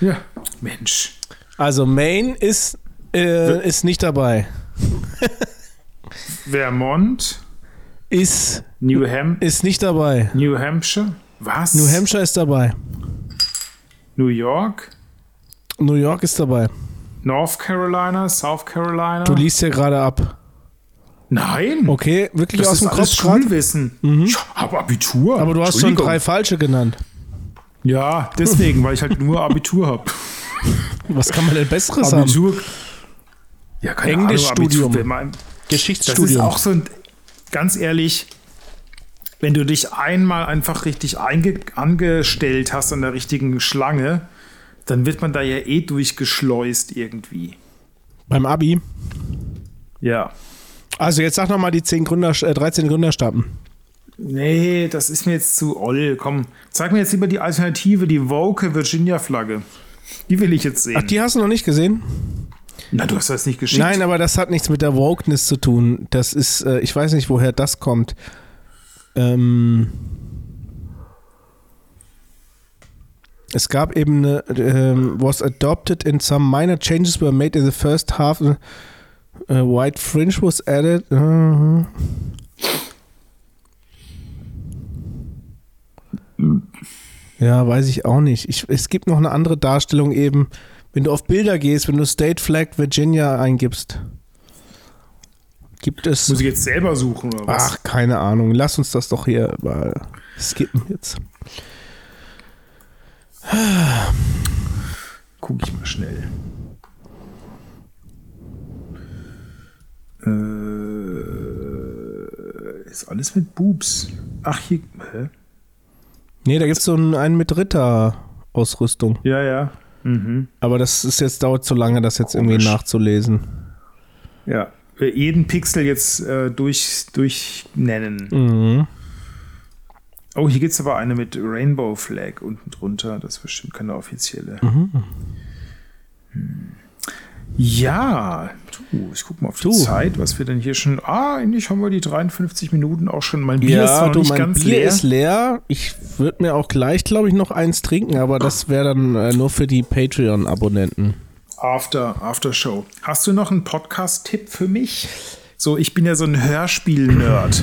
S1: Ja. [LAUGHS] Mensch.
S2: Also Maine ist, äh, ist nicht dabei.
S1: Vermont.
S2: Ist,
S1: New, Ham
S2: ist nicht dabei.
S1: New Hampshire. Was?
S2: New Hampshire ist dabei.
S1: New York.
S2: New York ist dabei.
S1: North Carolina. South Carolina.
S2: Du liest ja gerade ab.
S1: Nein.
S2: Okay, wirklich
S1: Das
S2: aus
S1: ist
S2: dem
S1: alles
S2: Kopf gerade?
S1: Schulwissen. Ich habe Abitur.
S2: Aber du hast schon drei falsche genannt.
S1: Ja, deswegen, weil ich halt nur Abitur habe.
S2: Was kann man denn Besseres haben?
S1: Abitur. Ja, keine
S2: Englischstudium.
S1: Man- Das ist
S2: Geschichtsstudium.
S1: auch so ein, ganz ehrlich, wenn du dich einmal einfach richtig einge, angestellt hast an der richtigen Schlange, dann wird man da ja eh durchgeschleust irgendwie.
S2: Beim Abi.
S1: Ja.
S2: Also jetzt sag noch mal die 10 Gründer, äh, 13 Gründerstaaten.
S1: Nee, das ist mir jetzt zu oll. Komm, zeig mir jetzt lieber die Alternative, die Woke Virginia-Flagge. Die will ich jetzt sehen.
S2: Ach, die hast du noch nicht gesehen?
S1: Na, du hast das nicht geschickt.
S2: Nein, aber das hat nichts mit der Wokeness zu tun. Das ist, äh, ich weiß nicht, woher das kommt. Ähm, es gab eben eine, ähm, was adopted in some minor changes were made in the first half. Uh, white fringe was added. Uh, ja, weiß ich auch nicht. Ich, es gibt noch eine andere Darstellung eben, wenn du auf Bilder gehst, wenn du State Flag Virginia eingibst. Gibt es.
S1: Muss ich jetzt selber suchen oder was?
S2: Ach, keine Ahnung. Lass uns das doch hier mal skippen jetzt.
S1: Guck ich mal schnell. Äh, ist alles mit Boobs. Ach, hier. Hä?
S2: Nee, da gibt es so einen, einen mit Ritter-Ausrüstung.
S1: Ja, ja. Mhm.
S2: Aber das ist jetzt, dauert zu lange, das jetzt irgendwie
S1: Komisch.
S2: nachzulesen.
S1: Ja. Äh, Jeden Pixel jetzt äh, durch, durchnennen.
S2: Mhm.
S1: Oh, hier gibt es aber eine mit Rainbow Flag unten drunter. Das ist bestimmt keine offizielle.
S2: Mhm.
S1: Hm. Ja, du, ich guck mal auf die
S2: Du.
S1: Zeit, was wir denn hier schon. Ah, eigentlich haben wir die 53 Minuten auch schon. Mein Bier ist
S2: Ja,
S1: noch
S2: du,
S1: nicht
S2: mein
S1: ganz
S2: Bier
S1: leer.
S2: ist leer. Ich würde mir auch gleich, glaube ich, noch eins trinken, aber das wäre dann äh, nur für die Patreon-Abonnenten.
S1: After, After Show. Hast du noch einen Podcast-Tipp für mich? So, ich bin ja so ein Hörspiel-Nerd.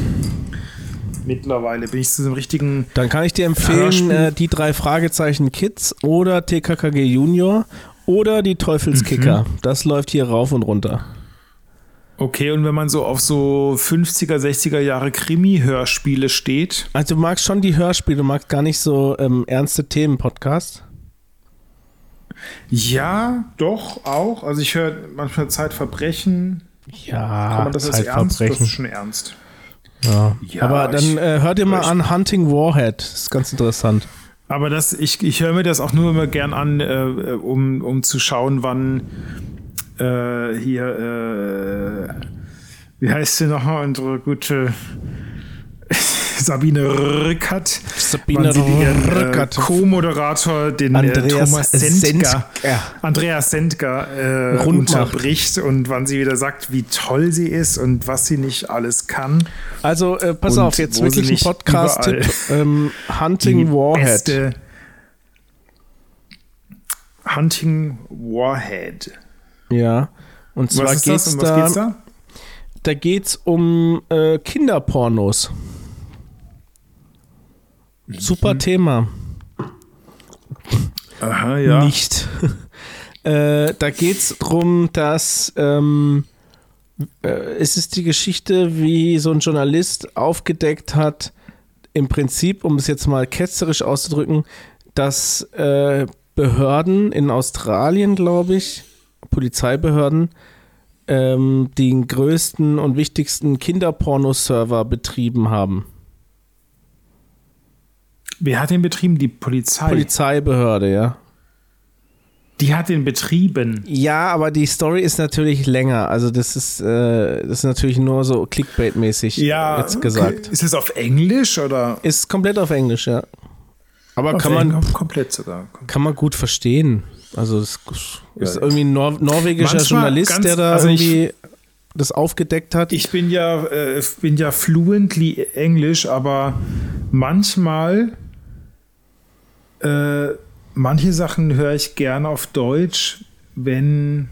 S1: Mittlerweile bin ich zu einem richtigen.
S2: Dann kann ich dir empfehlen, äh, die drei Fragezeichen Kids oder TKKG Junior oder die Teufelskicker.
S1: Mhm.
S2: Das läuft hier rauf und runter.
S1: Okay, und wenn man so auf so 50er, 60er Jahre Krimi-Hörspiele steht,
S2: Also du magst schon die Hörspiele, du magst gar nicht so ähm, ernste Themen-Podcasts.
S1: ja, doch, auch. Also ich höre manchmal Zeitverbrechen.
S2: Ja,
S1: Kann man das als ernst? Das ist
S2: Zeitverbrechen.
S1: schon ernst.
S2: Ja.
S1: Ja,
S2: Aber dann äh, hör dir mal an Hunting Warhead. Das ist ganz interessant.
S1: Aber das, ich, ich höre mir das auch nur immer gern an, äh, um, um zu schauen, wann äh, hier, äh, wie heißt sie nochmal, unsere gute [LAUGHS] Sabine Rückert,
S2: Sabine
S1: äh,
S2: Rückert.
S1: Co-Moderator, den äh,
S2: Andreas
S1: Thomas Sendker,
S2: Sendker.
S1: Andreas Sendker äh, unterbricht und wann sie wieder sagt, wie toll sie ist und was sie nicht alles kann.
S2: Also äh, pass
S1: Und
S2: auf, jetzt wirklich ein Podcast-Tipp. Ähm, Hunting Warhead.
S1: Hunting Warhead.
S2: Ja. Und zwar
S1: Was ist
S2: geht's
S1: das? Um
S2: da,
S1: was geht's da?
S2: da geht's um äh, Kinderpornos. Super Thema.
S1: Aha, ja.
S2: Nicht. [LAUGHS] äh, da geht's drum, dass ähm, äh, es ist die Geschichte, wie so ein Journalist aufgedeckt hat, im Prinzip, um es jetzt mal ketzerisch auszudrücken, dass äh, Behörden in Australien, glaube ich, Polizeibehörden, ähm, den größten und wichtigsten Kinderporno-Server betrieben haben.
S1: Wer hat den betrieben? Die Polizei.
S2: Polizeibehörde, ja.
S1: Die hat den betrieben.
S2: Ja, aber die Story ist natürlich länger. Also das ist, äh, das ist natürlich nur so Clickbait-mäßig
S1: Ja,
S2: jetzt gesagt.
S1: Ist es auf Englisch oder?
S2: Ist komplett auf Englisch, ja. Aber
S1: Auf
S2: kann man,
S1: Englisch komplett sogar.
S2: kann man gut verstehen. Also es ist
S1: Ja.
S2: irgendwie ein Nor norwegischer
S1: Manchmal
S2: Journalist,
S1: ganz-
S2: der da
S1: also ich-
S2: irgendwie das aufgedeckt hat.
S1: Ich bin ja, äh, bin ja fluently Englisch, aber manchmal äh, manche Sachen höre ich gerne auf Deutsch, wenn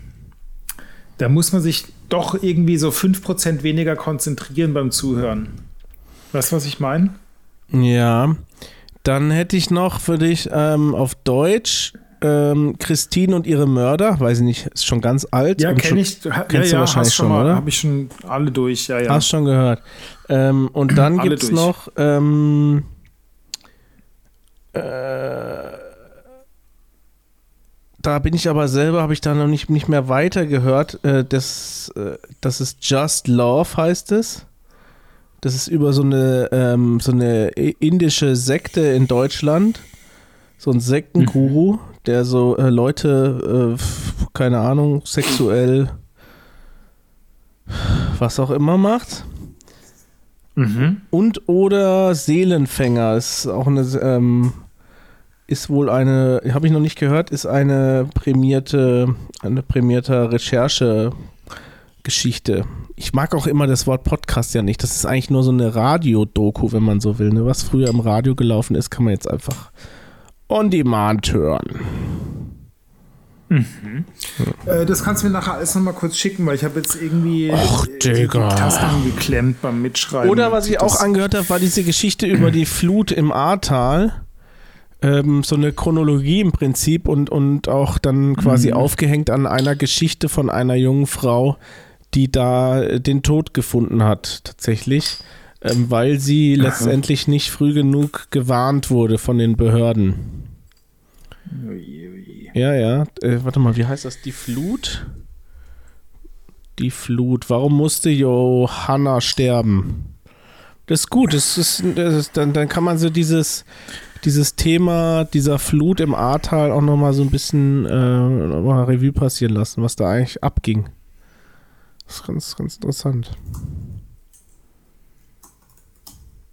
S1: da muss man sich doch irgendwie so 5% weniger konzentrieren beim Zuhören. Weißt du, was ich meine?
S2: Ja, dann hätte ich noch für dich ähm, auf Deutsch ähm, Christine und ihre Mörder. Weiß ich nicht, ist schon ganz alt.
S1: Ja, kenne ich. Ja,
S2: kennst du
S1: ja,
S2: wahrscheinlich
S1: schon mal,
S2: oder?
S1: Habe ich schon alle durch, ja, ja.
S2: Hast schon gehört. Ähm, und dann gibt es noch ähm, äh, da bin ich aber selber, habe ich da noch nicht, nicht mehr weiter gehört. Äh, das, äh, das ist Just Love, heißt es. Das ist über so eine, ähm, so eine indische Sekte in Deutschland. So ein Sektenguru, der so äh, Leute, äh, keine Ahnung, sexuell, was auch immer macht.
S1: Mhm.
S2: Und oder Seelenfänger ist auch eine, ähm, ist wohl eine, habe ich noch nicht gehört, ist eine prämierte, eine prämierte Recherche-Geschichte. Ich mag auch immer das Wort Podcast ja nicht. Das ist eigentlich nur so eine Radiodoku, wenn man so will. Ne? Was früher im Radio gelaufen ist, kann man jetzt einfach on demand hören.
S1: Äh, das kannst du mir nachher alles nochmal kurz schicken, weil ich habe jetzt irgendwie
S2: Och,
S1: äh, die. Tasten geklemmt beim Mitschreiben.
S2: Oder was ich auch angehört habe, war diese Geschichte über die Flut im Ahrtal. Ähm, so eine Chronologie im Prinzip und, und auch dann quasi aufgehängt an einer Geschichte von einer jungen Frau, die da äh, den Tod gefunden hat, tatsächlich, ähm, weil sie letztendlich nicht früh genug gewarnt wurde von den Behörden. Ja, ja. Äh, warte mal, wie heißt das? Die Flut? Die Flut. Warum musste Johanna sterben? Das ist gut. Das ist, das ist, dann, dann kann man so dieses, dieses Thema dieser Flut im Ahrtal auch nochmal so ein bisschen äh, mal Revue passieren lassen, was da eigentlich abging. Das ist ganz, ganz interessant.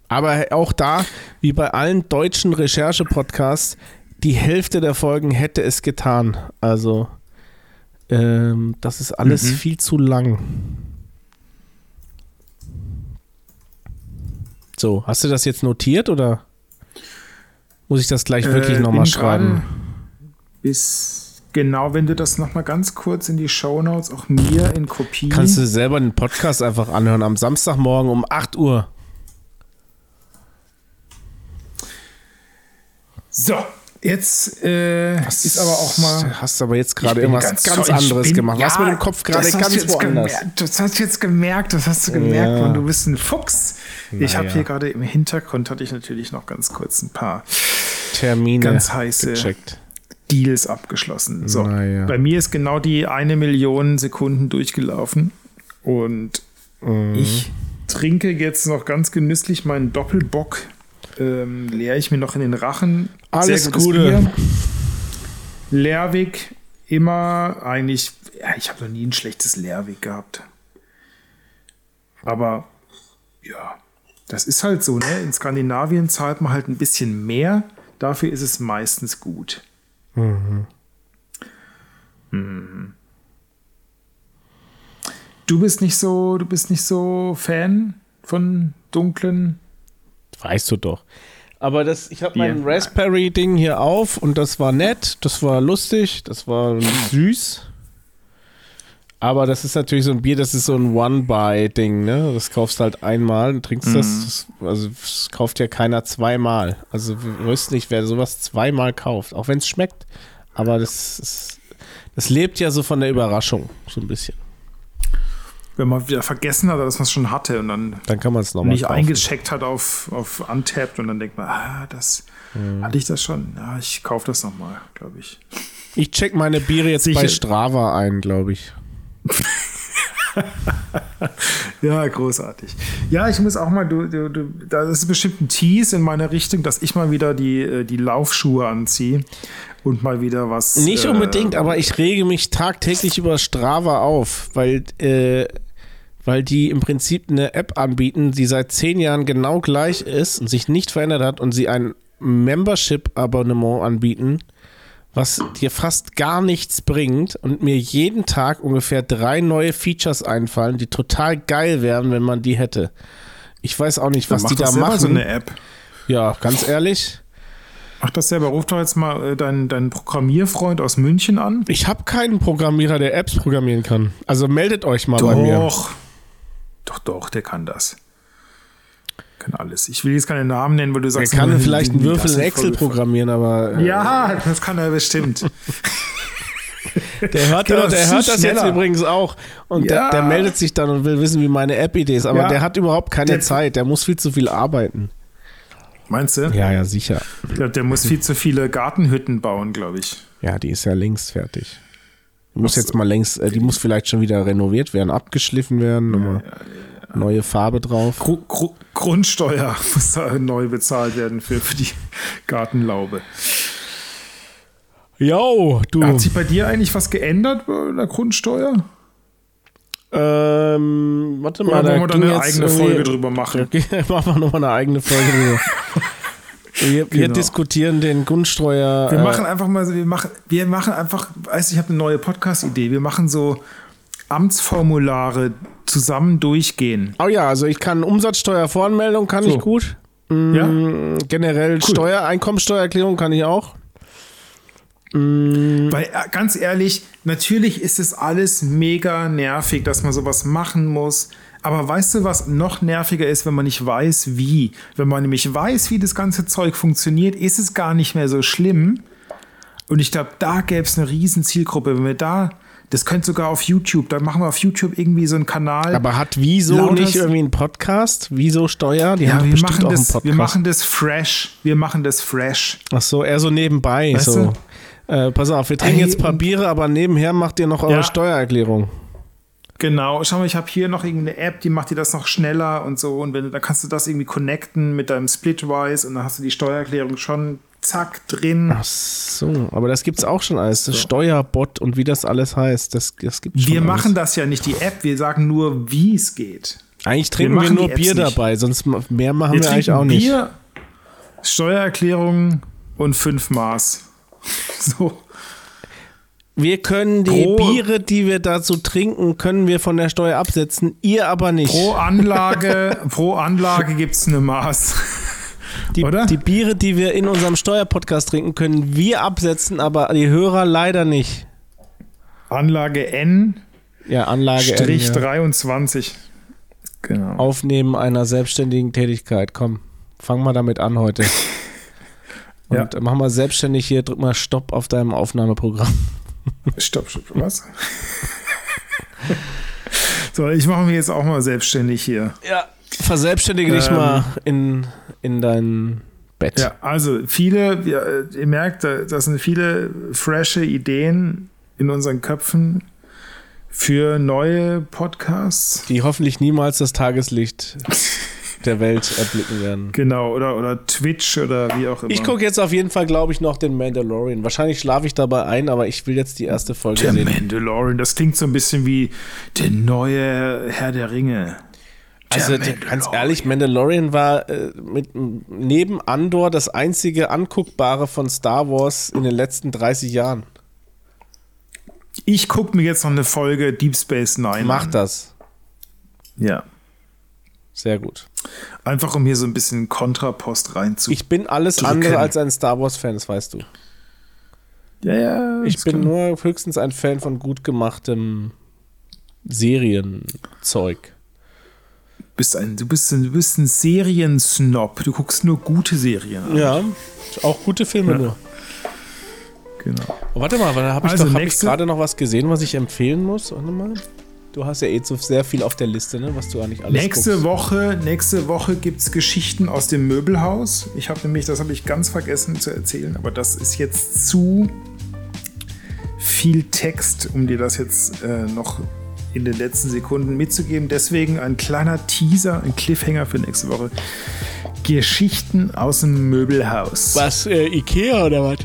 S2: Aber auch da, wie bei allen deutschen Recherche-Podcasts, die Hälfte der Folgen hätte es getan. Also, ähm, das ist alles
S1: Mhm.
S2: viel zu lang. So, hast du das jetzt notiert oder muss ich das gleich wirklich
S1: Äh,
S2: nochmal schreiben?
S1: Bis genau, wenn du das nochmal ganz kurz in die Shownotes, auch mir in Kopie.
S2: Kannst du selber den Podcast einfach anhören am Samstagmorgen um 8 Uhr.
S1: so, jetzt äh, ist aber auch mal.
S2: Hast aber jetzt gerade irgendwas ganz,
S1: ich
S2: anderes
S1: bin-
S2: gemacht. Was
S1: ja,
S2: mit dem Kopf gerade
S1: das hast
S2: ganz
S1: du jetzt
S2: woanders.
S1: Gemerkt, das hast du jetzt gemerkt, das hast du gemerkt,
S2: Ja.
S1: und du bist ein Fuchs. Ich habe
S2: Naja.
S1: hier gerade im Hintergrund hatte ich natürlich noch ganz kurz ein paar
S2: Termine
S1: ganz heiße
S2: gecheckt.
S1: Deals abgeschlossen. So,
S2: Naja.
S1: bei mir ist genau die eine Million Sekunden durchgelaufen und
S2: Mhm.
S1: ich trinke jetzt noch ganz genüsslich meinen Doppelbock. Ähm, leere ich mir noch in den Rachen.
S2: Alles Gute.
S1: Leerwig immer eigentlich. Ja, ich habe noch nie ein schlechtes Leerwig gehabt. Aber ja, das ist halt so. Ne? In Skandinavien zahlt man halt ein bisschen mehr. Dafür ist es meistens gut. Mhm. Du bist nicht so, du bist nicht so Fan von dunklen.
S2: Weißt du doch. Aber das, ich habe mein Raspberry-Ding hier auf und das war nett, das war lustig, das war süß. Aber das ist natürlich so ein Bier, das ist so ein One-Buy-Ding, ne? Das kaufst halt einmal und trinkst das, das. Also, das kauft ja keiner zweimal. Also, wir wissen nicht, wer sowas zweimal kauft. Auch wenn es schmeckt. Aber das, ist, das lebt ja so von der Überraschung, so ein bisschen.
S1: Wenn man wieder vergessen hat, dass man es schon hatte und dann,
S2: dann kann man es nochmal
S1: nicht kaufen. eingecheckt hat auf, auf Untapped und dann denkt man, ah, das mhm. hatte ich das schon. Ja, ich kaufe das nochmal, glaube ich.
S2: Ich check meine Biere jetzt Sicher. bei Strava ein, glaube ich. [LAUGHS]
S1: ja, großartig. Ja, ich muss auch mal, du, du, du, das ist bestimmt ein Tease in meine Richtung, dass ich mal wieder die, äh, die Laufschuhe anziehe und mal wieder was.
S2: Nicht unbedingt, äh, aber ich rege mich tagtäglich über Strava auf, weil, äh, weil die im Prinzip eine App anbieten, die seit zehn Jahren genau gleich ist und sich nicht verändert hat und sie ein Membership-Abonnement anbieten was dir fast gar nichts bringt und mir jeden Tag ungefähr drei neue Features einfallen, die total geil wären, wenn man die hätte. Ich weiß auch nicht, was die da machen.
S1: so eine App.
S2: Ja, ganz ehrlich.
S1: Mach das selber. Ruf doch jetzt mal äh, deinen, deinen Programmierfreund aus München an.
S2: Ich habe keinen Programmierer, der Apps programmieren kann. Also meldet euch mal
S1: doch.
S2: bei mir.
S1: Doch, doch, doch, der kann das kann alles. Ich will jetzt keine Namen nennen, weil du sagst,
S2: er kann vielleicht einen Würfel in Excel programmieren, aber.
S1: Äh, ja, das kann er bestimmt. [LAUGHS]
S2: Der hört, genau, der hört das schneller. jetzt übrigens auch und ja. der, der, meldet sich dann und will wissen, wie meine App-Idee ist, aber ja. der hat überhaupt keine der, Zeit, der muss viel zu viel arbeiten.
S1: Meinst du?
S2: Ja, ja, sicher.
S1: Ich glaube, der muss viel zu viele Gartenhütten bauen, glaube ich.
S2: Ja, die ist ja längst fertig. Die muss jetzt mal längst, äh, die muss vielleicht schon wieder renoviert werden, abgeschliffen werden. Ja, ja, neue Farbe drauf.
S1: Gru Gru Grundsteuer [LAUGHS] muss da neu bezahlt werden für, für die Gartenlaube.
S2: Jo, du.
S1: Hat sich bei dir eigentlich was geändert bei der Grundsteuer?
S2: Ähm, warte mal.
S1: Oder wollen wir [LAUGHS] da eine eigene Folge drüber machen?
S2: Okay, machen wir nochmal eine eigene Folge drüber. Wir, wir genau. diskutieren den Grundsteuer.
S1: Wir äh, machen einfach mal, wir machen, wir machen einfach, weißt ich habe eine neue Podcast-Idee. Wir machen so Amtsformulare zusammen durchgehen.
S2: Oh ja, also ich kann Umsatzsteuervoranmeldung kann so. ich gut. Mhm, ja? Generell cool. Steuer, Einkommensteuererklärung kann ich auch.
S1: Mhm. Weil äh, ganz ehrlich, natürlich ist es alles mega nervig, dass man sowas machen muss. Aber weißt du, was noch nerviger ist, wenn man nicht weiß, wie? Wenn man nämlich weiß, wie das ganze Zeug funktioniert, ist es gar nicht mehr so schlimm. Und ich glaube, da gäbe es eine riesen Zielgruppe. Wenn wir da das könnte sogar auf YouTube. Da machen wir auf YouTube irgendwie so einen Kanal.
S2: Aber hat Wieso nicht irgendwie einen Podcast? Wieso Steuer? Die
S1: ja, haben wir machen das, Wir machen das fresh. Wir machen das fresh.
S2: Ach so, eher so nebenbei. Weißt so. Äh, pass auf, wir trinken Ey, jetzt ein paar Biere, aber nebenher macht ihr noch eure ja. Steuererklärung.
S1: Genau, schau mal, ich habe hier noch irgendeine App, die macht dir das noch schneller und so. Und wenn da kannst du das irgendwie connecten mit deinem Splitwise und dann hast du die Steuererklärung schon zack, drin.
S2: Ach so, aber das gibt es auch schon alles. So. Steuerbot und wie das alles heißt, das, das gibt
S1: Wir alles. machen das ja nicht, die App, wir sagen nur, wie es geht.
S2: Eigentlich trinken wir, wir nur Bier dabei, sonst mehr machen wir, wir eigentlich auch nicht. Bier,
S1: Steuererklärung und fünf Maß. [LAUGHS] So.
S2: Wir können die pro, Biere, die wir dazu trinken, können wir von der Steuer absetzen, ihr aber nicht.
S1: Pro Anlage, pro Anlage gibt es eine Maß.
S2: Die, Oder? die Biere, die wir in unserem Steuerpodcast trinken, können wir absetzen, aber die Hörer leider nicht.
S1: Anlage N.
S2: Ja, Anlage
S1: Strich N, ja. 23.
S2: Genau. Aufnehmen einer selbstständigen Tätigkeit. Komm, fang mal damit an heute. [LAUGHS] Und ja. mach mal selbstständig hier, drück mal Stopp auf deinem Aufnahmeprogramm.
S1: Stopp, stopp, was? so, ich mache mich jetzt auch mal selbstständig hier.
S2: Ja, verselbstständige ähm, dich mal in in dein Bett.
S1: Ja, also viele, ja, ihr merkt, das sind viele frische Ideen in unseren Köpfen für neue Podcasts.
S2: Die hoffentlich niemals das Tageslicht [LAUGHS] der Welt erblicken werden.
S1: Genau, oder, oder Twitch oder wie auch immer.
S2: Ich gucke jetzt auf jeden Fall, glaube ich, noch den Mandalorian. Wahrscheinlich schlafe ich dabei ein, aber ich will jetzt die erste Folge
S1: der
S2: sehen.
S1: Der Mandalorian, das klingt so ein bisschen wie der neue Herr der Ringe.
S2: Also ganz ehrlich, Mandalorian war äh, mit, neben Andor das einzige anguckbare von Star Wars in den letzten 30 Jahren.
S1: Ich gucke mir jetzt noch eine Folge Deep Space Nine
S2: Mach an. das.
S1: Ja.
S2: Sehr gut.
S1: Einfach um hier so ein bisschen Kontrapost reinzu.
S2: Ich bin alles andere als ein Star Wars-Fan, das weißt du.
S1: Ja, ja.
S2: Ich bin nur höchstens ein Fan von gut gemachtem Serienzeug.
S1: Bist ein, du, bist ein, du bist ein Seriensnob. Du guckst nur gute Serien an.
S2: Ja, auch gute Filme
S1: Ja.
S2: nur.
S1: Genau.
S2: Oh, warte mal, da habe ich,
S1: Also,
S2: hab ich gerade noch was gesehen, was ich empfehlen muss. Warte mal. Du hast ja eh so sehr viel auf der Liste, ne? was du eigentlich alles
S1: Nächste
S2: guckst.
S1: Woche, nächste Woche gibt es Geschichten aus dem Möbelhaus. Ich habe nämlich, das habe ich ganz vergessen zu erzählen, aber das ist jetzt zu viel Text, um dir das jetzt äh, noch in den letzten Sekunden mitzugeben. Deswegen ein kleiner Teaser, ein Cliffhanger für nächste Woche. Geschichten aus dem Möbelhaus.
S2: Was, äh, Ikea oder was?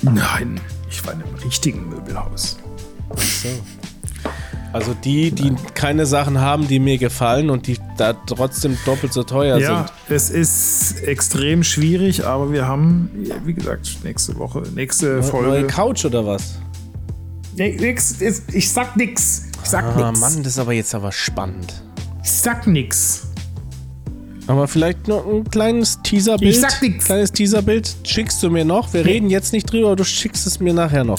S1: Nein, ich war in einem richtigen Möbelhaus.
S2: So. Also die, die keine Sachen haben, die mir gefallen und die da trotzdem doppelt so teuer
S1: Ja,
S2: sind.
S1: es ist extrem schwierig, aber wir haben, ja, wie gesagt, nächste Woche, nächste
S2: Neue
S1: Folge.
S2: Couch oder was?
S1: Nee, nix, ich sag nix. Ich sag
S2: Ah,
S1: nix.
S2: Mann, das ist aber jetzt aber spannend.
S1: Ich sag nix.
S2: Aber vielleicht noch ein kleines Teaserbild.
S1: Ich sag nix.
S2: Kleines Teaserbild schickst du mir noch. Wir reden jetzt nicht drüber, aber du schickst es mir nachher noch.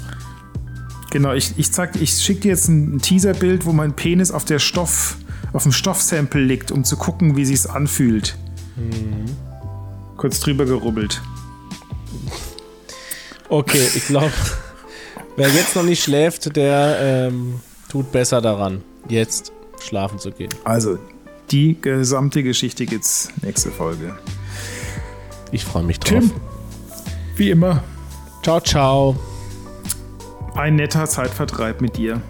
S1: Genau, ich, ich sag, ich schicke dir jetzt ein Teaserbild, wo mein Penis auf der Stoff, auf dem Stoffsample liegt, um zu gucken, wie sich's anfühlt. Kurz drüber gerubbelt.
S2: Okay, ich glaube, wer jetzt noch nicht schläft, der ähm, tut besser daran, jetzt schlafen zu gehen.
S1: Also, die gesamte Geschichte gibt's nächste Folge.
S2: Ich freue mich drauf.
S1: Tim, wie immer,
S2: Ciao, ciao.
S1: Ein netter Zeitvertreib mit dir.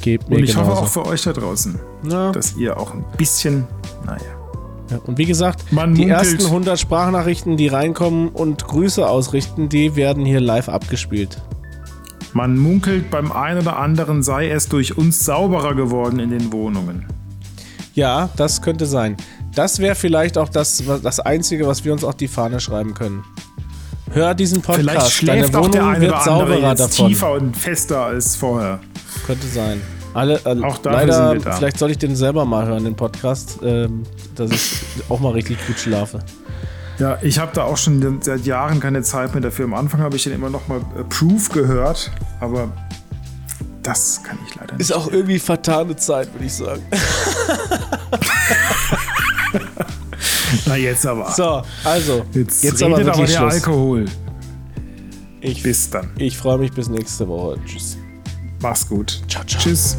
S2: Gebt mir
S1: Und ich
S2: genauso.
S1: hoffe auch für euch da draußen,
S2: Na,
S1: dass ihr auch ein bisschen, naja.
S2: ja. Und wie gesagt,
S1: Man
S2: die
S1: munkelt-
S2: ersten 100 Sprachnachrichten, die reinkommen und Grüße ausrichten, die werden hier live abgespielt.
S1: Man munkelt, beim einen oder anderen sei es durch uns sauberer geworden in den Wohnungen.
S2: Ja, das könnte sein. Das wäre vielleicht auch das, das Einzige, was wir uns auf die Fahne schreiben können. Hör diesen
S1: Vielleicht
S2: Podcast. Deine
S1: schläft auch
S2: Wohnung
S1: der eine
S2: wird
S1: oder
S2: sauberer davon.
S1: tiefer und fester als vorher.
S2: Könnte sein. Alle, äh,
S1: Auch dafür
S2: leider,
S1: sind wir da.
S2: vielleicht soll ich den selber mal hören, den Podcast, ähm, dass ich auch mal richtig gut schlafe.
S1: Ja, ich habe da auch schon seit Jahren keine Zeit mehr dafür. Am Anfang habe ich dann immer noch mal äh, Proof gehört, aber das kann ich leider nicht.
S2: Ist auch irgendwie vertane Zeit, würde ich sagen. [LAUGHS] [LAUGHS] [LAUGHS]
S1: Na jetzt aber.
S2: So, also,
S1: jetzt
S2: jetzt,
S1: redet
S2: aber
S1: aber, der
S2: Schluss.
S1: Alkohol.
S2: Ich,
S1: Bis dann.
S2: ich freue mich bis nächste Woche. Tschüss.
S1: Mach's gut.
S2: Ciao, ciao.
S1: Tschüss.